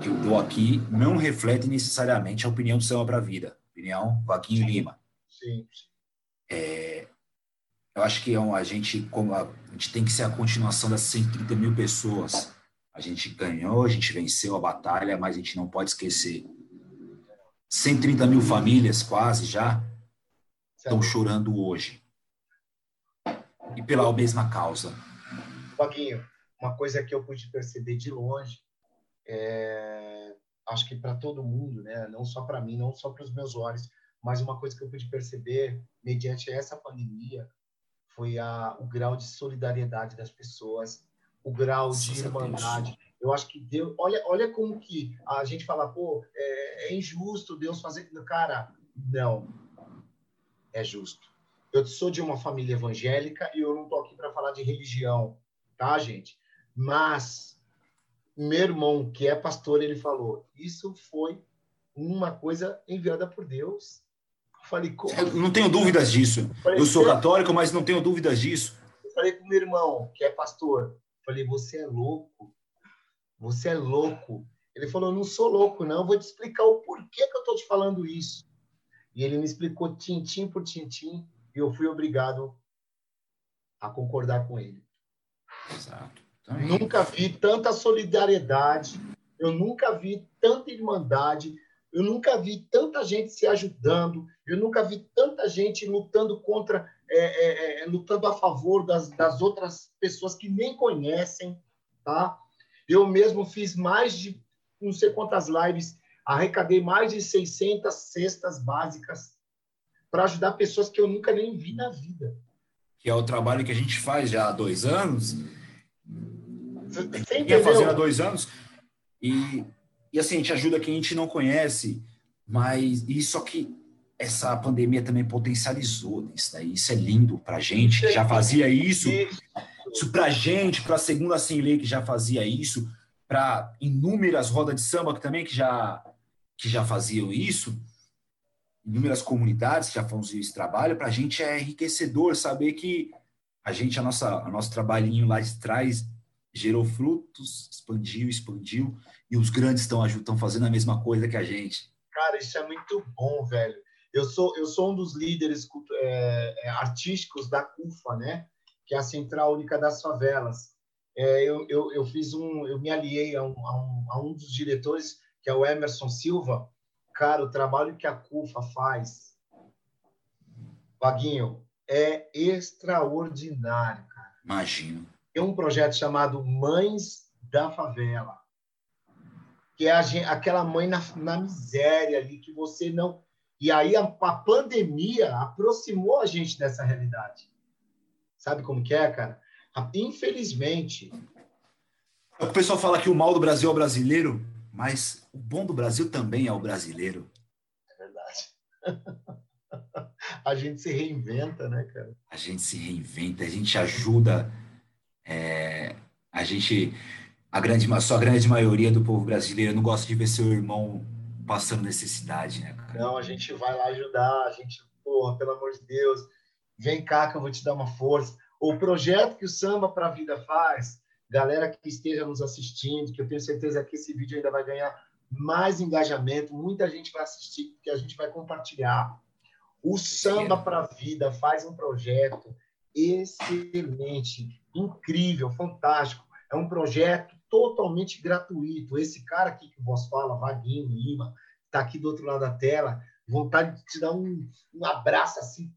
que eu dou aqui não refletem necessariamente a opinião do Céu para a Vida. Opinião Joaquim Lima. Sim. É, eu acho que é a gente, como a, a gente tem que ser a continuação das 130 mil pessoas. A gente ganhou, a gente venceu a batalha, mas a gente não pode esquecer. 130 mil famílias, quase já, estão chorando hoje. E pela mesma causa. Vaguinho, uma coisa que eu pude perceber de longe, é, acho que para todo mundo, né? não só para mim, não só para os meus olhos, mas uma coisa que eu pude perceber, mediante essa pandemia, foi a, o grau de solidariedade das pessoas, o grau de irmandade. Eu acho que Deus, olha, olha como que a gente fala, pô, é, é injusto Deus fazer, cara, não, é justo. Eu sou de uma família evangélica e eu não tô aqui para falar de religião, tá, gente? Mas meu irmão, que é pastor, ele falou: Isso foi uma coisa enviada por Deus. Eu falei, como? Eu não tenho dúvidas disso. Eu, falei, eu sou católico, mas não tenho dúvidas disso. Eu falei com meu irmão, que é pastor: Falei, você é louco. Você é louco. Ele falou: Não sou louco, não. Eu vou te explicar o porquê que eu estou te falando isso. E ele me explicou tintim por tintim e eu fui obrigado a concordar com ele. Exato. Nunca vi tanta solidariedade, eu nunca vi tanta irmandade, eu nunca vi tanta gente se ajudando, eu nunca vi tanta gente lutando contra, é, é, é, lutando a favor das, das outras pessoas que nem conhecem, tá? Eu mesmo fiz mais de não sei quantas lives, arrecadei mais de 600 cestas básicas para ajudar pessoas que eu nunca nem vi na vida. Que é o trabalho que a gente faz já há dois anos você ia fazer há dois anos. E, e assim, a gente ajuda quem a gente não conhece, mas isso que essa pandemia também potencializou isso daí. Isso é lindo para gente que já fazia isso. Isso para gente, para a segunda sem lei que já fazia isso, para inúmeras rodas de samba que também que já que já faziam isso, inúmeras comunidades que já faziam esse trabalho. Para a gente é enriquecedor saber que a gente a nossa nosso trabalhinho lá de trás gerou frutos, expandiu, expandiu, e os grandes estão estão fazendo a mesma coisa que a gente. Cara, isso é muito bom, velho. Eu sou eu sou um dos líderes é, é, artísticos da CUFA, né? Que é a Central Única das Favelas. É, eu, eu, eu fiz um, eu me aliei a um, a um, a um dos diretores que é o Emerson Silva. Cara, o trabalho que a CUFA faz, Vaguinho, é extraordinário, cara. Imagino tem um projeto chamado Mães da Favela, que é a, aquela mãe na, na miséria ali que você não. E aí a, a pandemia aproximou a gente dessa realidade. Sabe como que é, cara? Infelizmente. O pessoal fala que o mal do Brasil é o brasileiro, mas o bom do Brasil também é o brasileiro. É verdade. a gente se reinventa, né, cara? A gente se reinventa, a gente ajuda é, a gente, a grande, só a grande maioria do povo brasileiro não gosta de ver seu irmão passando necessidade, né? Cara? Não, a gente vai lá ajudar, a gente, porra, pelo amor de Deus, vem cá que eu vou te dar uma força. O projeto que o Samba para a Vida faz, galera que esteja nos assistindo, que eu tenho certeza que esse vídeo ainda vai ganhar mais engajamento, muita gente vai assistir, que a gente vai compartilhar. O Samba para a Vida faz um projeto excelente, incrível, fantástico. É um projeto totalmente gratuito. Esse cara aqui que vos fala, Vaguinho Lima, está aqui do outro lado da tela, vontade de te dar um, um abraço assim,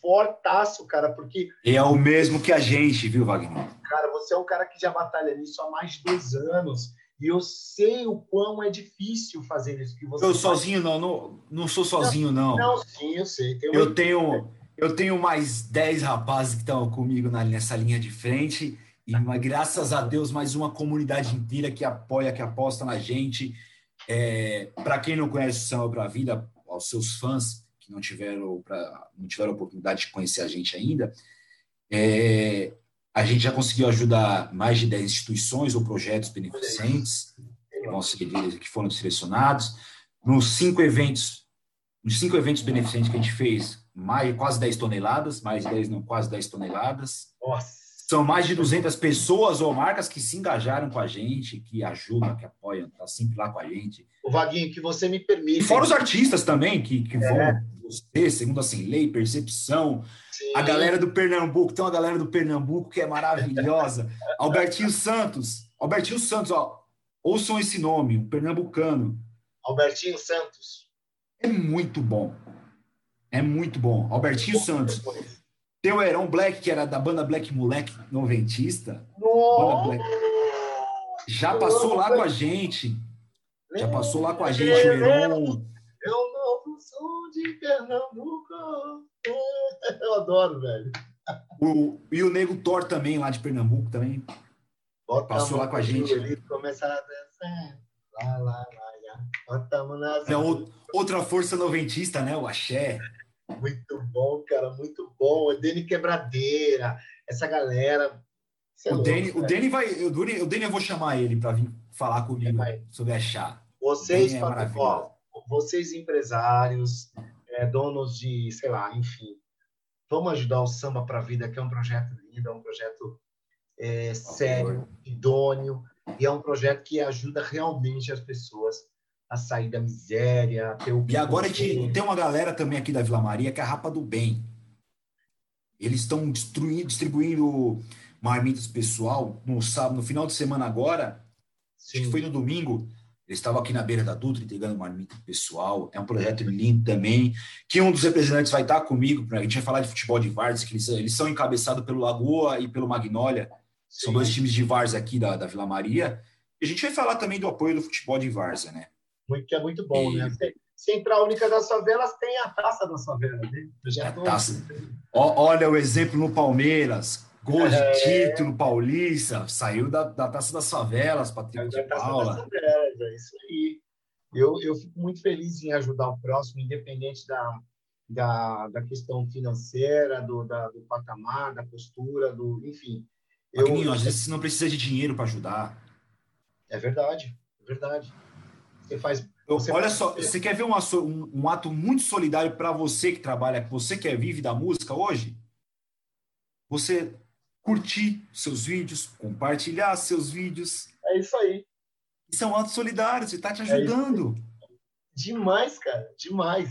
fortaço, cara, porque... E é o mesmo que a gente, viu, Wagner? Cara, você é um cara que já batalha nisso há mais de dois anos, e eu sei o quão é difícil fazer isso. Que você eu sozinho não, não, não sou sozinho, não. Não, sim, eu sei. eu tenho eu tenho mais 10 rapazes que estão comigo nessa linha de frente. E graças a Deus, mais uma comunidade inteira que apoia, que aposta na gente. É, para quem não conhece o Samba para a Vida, aos seus fãs que não tiveram, pra, não tiveram a oportunidade de conhecer a gente ainda, é, a gente já conseguiu ajudar mais de 10 instituições ou projetos beneficentes que, que foram selecionados. Nos cinco eventos, nos cinco eventos beneficentes que a gente fez, mais, quase 10 toneladas, mais de 10, não, quase 10 toneladas. Nossa. São mais de 200 pessoas ou marcas que se engajaram com a gente, que ajudam, que apoiam, tá sempre lá com a gente. O Vaguinho, que você me permite. E fora os artistas também, que, que é. vão, você, segundo assim, lei, percepção, A galera do Pernambuco, tem uma galera do Pernambuco que é maravilhosa. Albertinho Santos. Albertinho Santos, ó. Ouçam esse nome, um pernambucano. Albertinho Santos. É muito bom. É muito bom. Albertinho Santos. Tem o Heron Black, que era da banda Black Moleque Noventista. Black. Já passou lá com a gente. Já passou lá com a gente o Heron. É o novo som de Pernambuco. Eu adoro, velho. O, e o Nego Thor também, lá de Pernambuco, também. Bota passou lá com a gente. Ele começa a dançar. Lá, lá, lá, lá. Botamos nas é outra força noventista, né? O Axé. Muito bom, cara, muito bom. O Dani Quebradeira, essa galera. É o, louco, Dani, o Dani vai. O Dani, o Dani eu vou chamar ele para vir falar comigo é, sobre a chá. Vocês, é ó, vocês empresários, é, donos de, sei lá, enfim, vamos ajudar o Samba para a Vida, que é um projeto lindo, é um projeto é, sério, idôneo, e é um projeto que ajuda realmente as pessoas a sair da miséria, ter o E agora que tem uma galera também aqui da Vila Maria que é a Rapa do Bem. Eles estão distribuindo marmitas pessoal no sábado, no final de semana agora. Sim. Acho que foi no domingo. Eles estavam aqui na beira da Dutra entregando marmita pessoal. É um projeto lindo também. Que um dos representantes vai estar comigo. A gente vai falar de futebol de Várzea, que eles, eles são encabeçados pelo Lagoa e pelo Magnólia. Sim. São dois times de Várzea aqui da, da Vila Maria. E a gente vai falar também do apoio do futebol de Várzea, né? Muito, que é muito bom, e... né? Central Única das Favelas tem a taça das favelas, né? Tô... taça. olha o exemplo no Palmeiras, gol de é... título paulista, saiu da, da Taça das Favelas, Patrick de Paula. Das favelas, é isso aí. Eu, eu fico muito feliz em ajudar o próximo, independente da, da, da questão financeira, do, da, do patamar, da postura, do, enfim. Eu, Magninho, às vezes você não precisa de dinheiro para ajudar. É verdade, é verdade. Você faz. Você Olha faz... só, você quer ver uma, um, um ato muito solidário para você que trabalha, você que é vive da música hoje? Você curtir seus vídeos, compartilhar seus vídeos. É isso aí. Isso é um ato solidário, você está te é ajudando. É demais, cara, demais.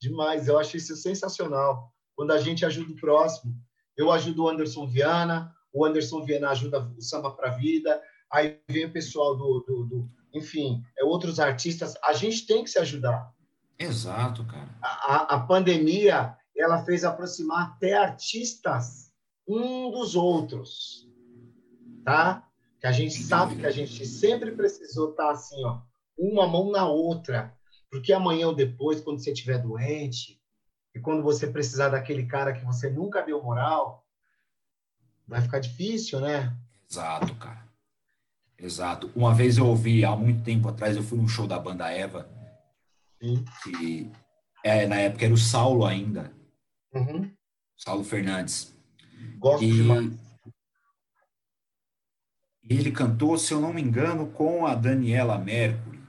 Demais. Eu acho isso sensacional. Quando a gente ajuda o próximo. Eu ajudo o Anderson Viana, o Anderson Viana ajuda o Samba para a Vida, aí vem o pessoal do, do, do enfim, é, outros artistas, a gente tem que se ajudar. Exato, cara. A, a pandemia, ela fez aproximar até artistas um dos outros, tá? Que a gente sabe que a gente sempre precisou estar tá assim, ó, uma mão na outra, porque amanhã ou depois, quando você estiver doente, e quando você precisar daquele cara que você nunca deu moral, vai ficar difícil, né? Exato, cara. Exato. Uma vez eu ouvi, há muito tempo atrás, eu fui num show da banda Eva, Sim. que é, na época era o Saulo ainda. Uhum. Saulo Fernandes. Gosto e, demais. E ele cantou, se eu não me engano, com a Daniela Mercury.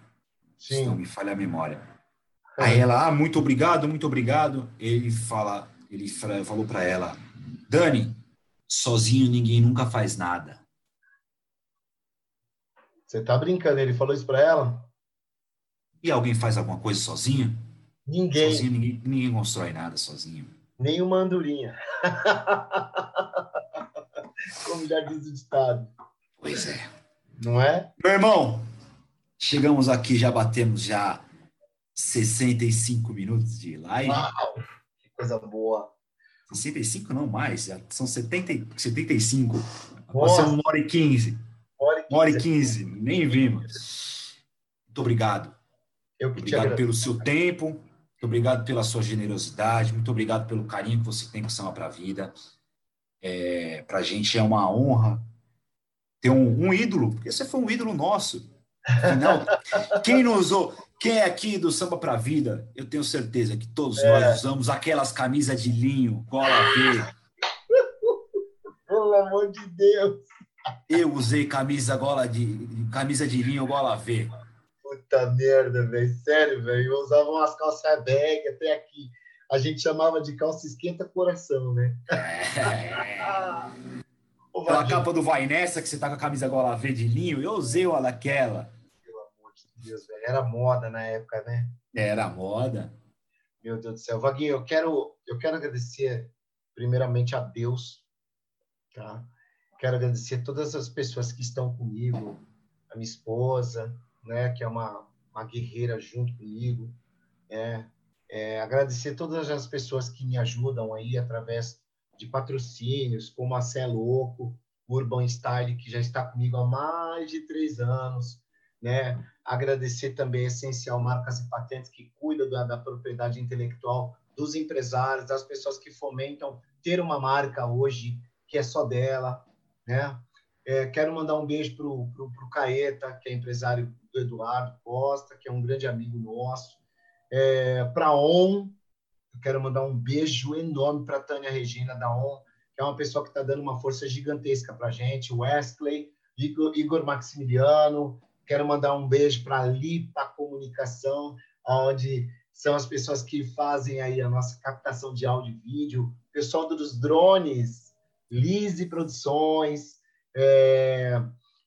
Sim. Se não me falha a memória. É. Aí ela, ah, muito obrigado, muito obrigado. Ele fala, ele falou para ela, Dani, sozinho ninguém nunca faz nada. Você tá brincando? Ele falou isso para ela? E alguém faz alguma coisa sozinho? Ninguém. Sozinho, ninguém, ninguém constrói nada sozinho. Nem uma andorinha. Como já diz o ditado. Pois é. Não é? Meu irmão, chegamos aqui, já batemos já 65 minutos de live. Uau, que coisa boa. 65 não mais, já são 70, 75. Passamos uma hora e 15. Uma hora e quinze, nem vimos. Muito obrigado. Eu obrigado pelo seu tempo, muito obrigado pela sua generosidade, muito obrigado pelo carinho que você tem com Samba para a Vida. É, para a gente é uma honra ter um, um, ídolo, porque você foi um ídolo nosso. Afinal, quem nos quem é aqui do Samba para a Vida, eu tenho certeza que todos é. nós usamos aquelas camisas de linho, gola V. Pelo amor de Deus. Eu usei camisa gola de camisa de linho gola V. Puta merda, velho. Sério, velho. Eu usava umas calças bag até aqui. A gente chamava de calça esquenta coração, né? É. Aquela capa do Vai Nessa, que você tá com a camisa gola V de linho, eu usei uma daquela. Pelo amor de Deus, velho. Era moda na época, né? Era moda. Meu Deus do céu. Vaguinho, eu quero, eu quero agradecer primeiramente a Deus, tá? Quero agradecer todas as pessoas que estão comigo, a minha esposa, né, que é uma, uma guerreira junto comigo, é, é, agradecer todas as pessoas que me ajudam aí através de patrocínios, como a Cé Louco, Urban Style, que já está comigo há mais de três anos, né? Agradecer também a Essencial Marcas e Patentes, que cuida da, da propriedade intelectual dos empresários, das pessoas que fomentam ter uma marca hoje que é só dela, né? É, quero mandar um beijo para o Caeta, que é empresário do Eduardo Costa, que é um grande amigo nosso. É, para ON, quero mandar um beijo enorme para Tânia Regina da ON, que é uma pessoa que está dando uma força gigantesca para a gente. Wesley, Igor, Igor Maximiliano, quero mandar um beijo para a Lipa Comunicação, onde são as pessoas que fazem aí a nossa captação de áudio e vídeo, pessoal dos drones, Lise Produções, é...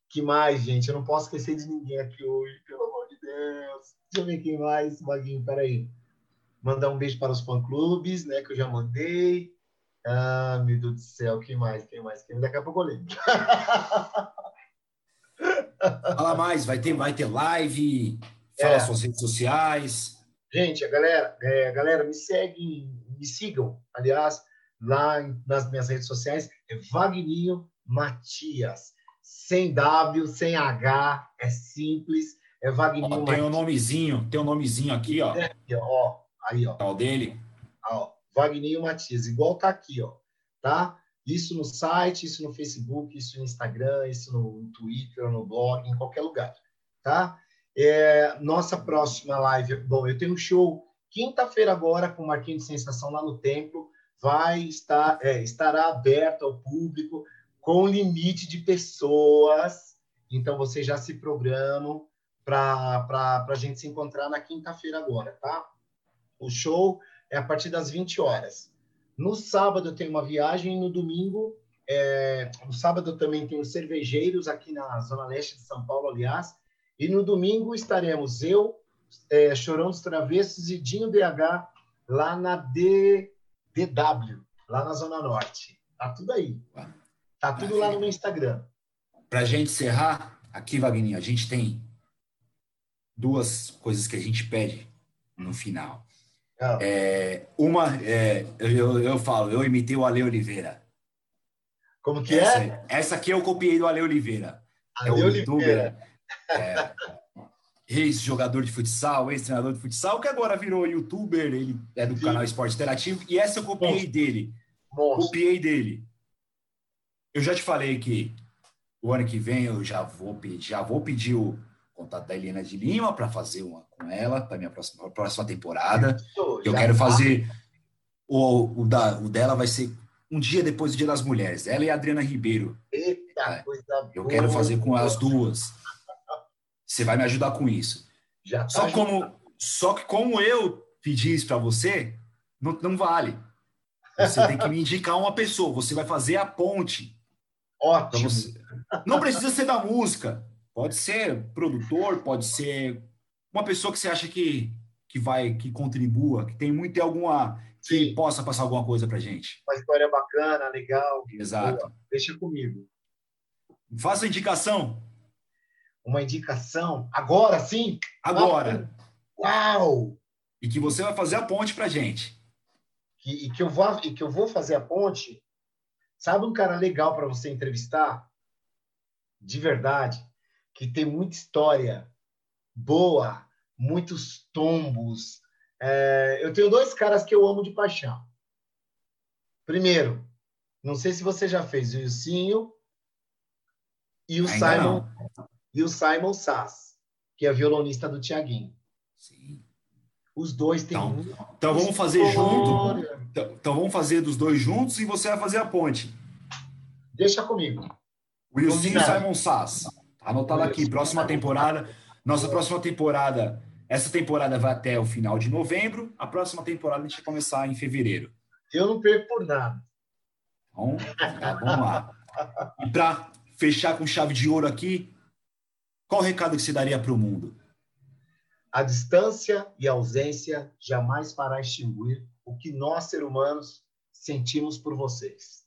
que mais, gente? Eu não posso esquecer de ninguém aqui hoje, pelo amor de Deus. Deixa eu ver quem mais, Vaguinho, peraí. Mandar um beijo para os fã-clubes, né, que eu já mandei. Ah, meu Deus do céu, quem mais, quem mais? Quem... Daqui a pouco eu lembro. Fala mais, vai ter, vai ter live, fala é. suas redes sociais. Gente, a galera, é, galera, me seguem, me sigam, aliás, lá nas minhas redes sociais, é Vagninho Matias. Sem W, sem H, é simples, é Vagninho ó, Tem o um nomezinho, tem um nomezinho aqui, ó. É, ó, aí, ó. O dele? Ó, Vagninho Matias, igual tá aqui, ó, tá? Isso no site, isso no Facebook, isso no Instagram, isso no Twitter, no blog, em qualquer lugar, tá? É, nossa próxima live, bom, eu tenho um show quinta-feira agora com Marquinhos de Sensação lá no Templo, vai estar, é, estará aberto ao público com limite de pessoas, então vocês já se programam para a gente se encontrar na quinta-feira agora, tá? O show é a partir das 20 horas. No sábado tenho uma viagem no domingo, é, no sábado também tenho cervejeiros aqui na Zona Leste de São Paulo, aliás, e no domingo estaremos eu, é, Chorão dos Travessos e Dinho BH lá na D, DW, lá na Zona Norte. Tá tudo aí. Tá tudo lá no meu Instagram. Para a gente encerrar, aqui, Wagner, a gente tem duas coisas que a gente pede no final. Ah. É, uma, é, eu, eu falo, eu imitei o Ale Oliveira. Como que é? essa, é? Essa aqui eu copiei do Ale Oliveira. Ale é o Oliveira. youtuber é, ex-jogador de futsal, ex-treinador de futsal, que agora virou youtuber, ele é do Sim. canal Esporte Interativo, e essa eu copiei dele. Nossa. Copiei dele. Eu já te falei que o ano que vem eu já vou pedir, já vou pedir o contato da Helena de Lima para fazer uma com ela para minha próxima, próxima temporada. Isso, eu quero tá. fazer o, o, da, o dela vai ser um dia depois do Dia das Mulheres. Ela e a Adriana Ribeiro. Eita, é, coisa Eu boa. quero fazer com as duas. Você vai me ajudar com isso. Já tá só, como, só que como eu pedi isso para você, não, não vale. Você tem que me indicar uma pessoa. Você vai fazer a ponte. Ótimo. Não precisa ser da música. Pode ser produtor, pode ser uma pessoa que você acha que, que vai, que contribua, que tem muito, alguma, que Sim. possa passar alguma coisa para gente. Uma história bacana, legal. Exato. Boa. Deixa comigo. Faça a indicação uma indicação agora sim? Agora. Uau! E que você vai fazer a ponte para gente. E, e, que eu vou, e que eu vou fazer a ponte. Sabe um cara legal para você entrevistar? De verdade, que tem muita história boa, muitos tombos. É, eu tenho dois caras que eu amo de paixão. Primeiro, não sei se você já fez o Ilcinho e o Ainda Simon. Não e o Simon Sass, que é violonista do Tiaguinho. Sim. Os dois têm. Então, então vamos fazer junto. Então, então, vamos fazer dos dois juntos e você vai fazer a ponte. Deixa comigo. Wilson e Simon Sass. Tá anotado aqui. Próxima temporada. Nossa próxima temporada. Essa temporada vai até o final de novembro. A próxima temporada a gente vai começar em fevereiro. Eu não perco por nada. Então, tá, vamos lá. E para fechar com chave de ouro aqui, qual o recado que se daria para o mundo? A distância e a ausência jamais fará extinguir o que nós, seres humanos, sentimos por vocês.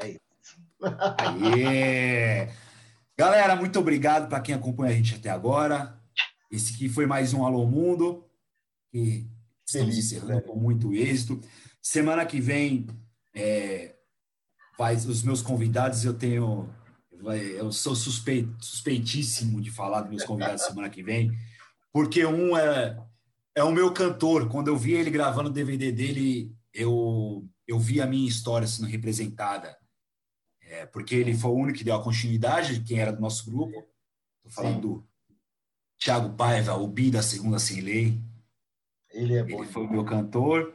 É isso. Aê! Galera, muito obrigado para quem acompanha a gente até agora. Esse aqui foi mais um Alô Mundo, que estamos encerrando né? com muito êxito. Semana que vem, é, faz os meus convidados, eu tenho. Eu sou suspeito, suspeitíssimo de falar dos meus convidados semana que vem, porque um é, é o meu cantor. Quando eu vi ele gravando o DVD dele, eu, eu vi a minha história sendo representada é, porque ele foi o único que deu a continuidade de quem era do nosso grupo. Estou falando Sim. do Thiago Paiva, o Bi da Segunda Sem Lei. Ele é bom. Ele foi o meu cantor.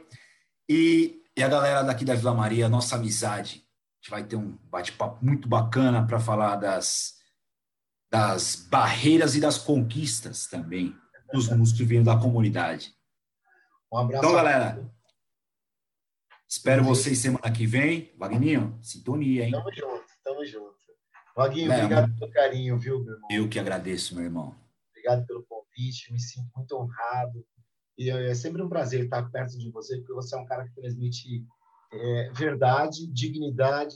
E, e a galera daqui da Vila Maria, nossa amizade. A gente vai ter um bate-papo muito bacana para falar das, das barreiras e das conquistas também dos músicos que vêm da comunidade. Um abraço. Então, galera, Espero vocês semana que vem. Vagninho, sintonia, hein? Tamo junto, tamo junto. Vaguinho, é, obrigado pelo carinho, viu, meu irmão? Eu que agradeço, meu irmão. Obrigado pelo convite, me sinto muito honrado. E é sempre um prazer estar perto de você, porque você é um cara que transmite é, verdade, dignidade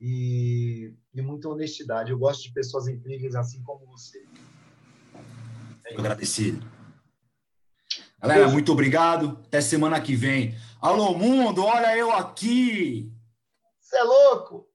e, e, muita honestidade. Eu gosto de pessoas incríveis assim como você. É agradecido. Galera, muito obrigado. Até semana que vem. Alô, mundo, olha eu aqui. Você é louco?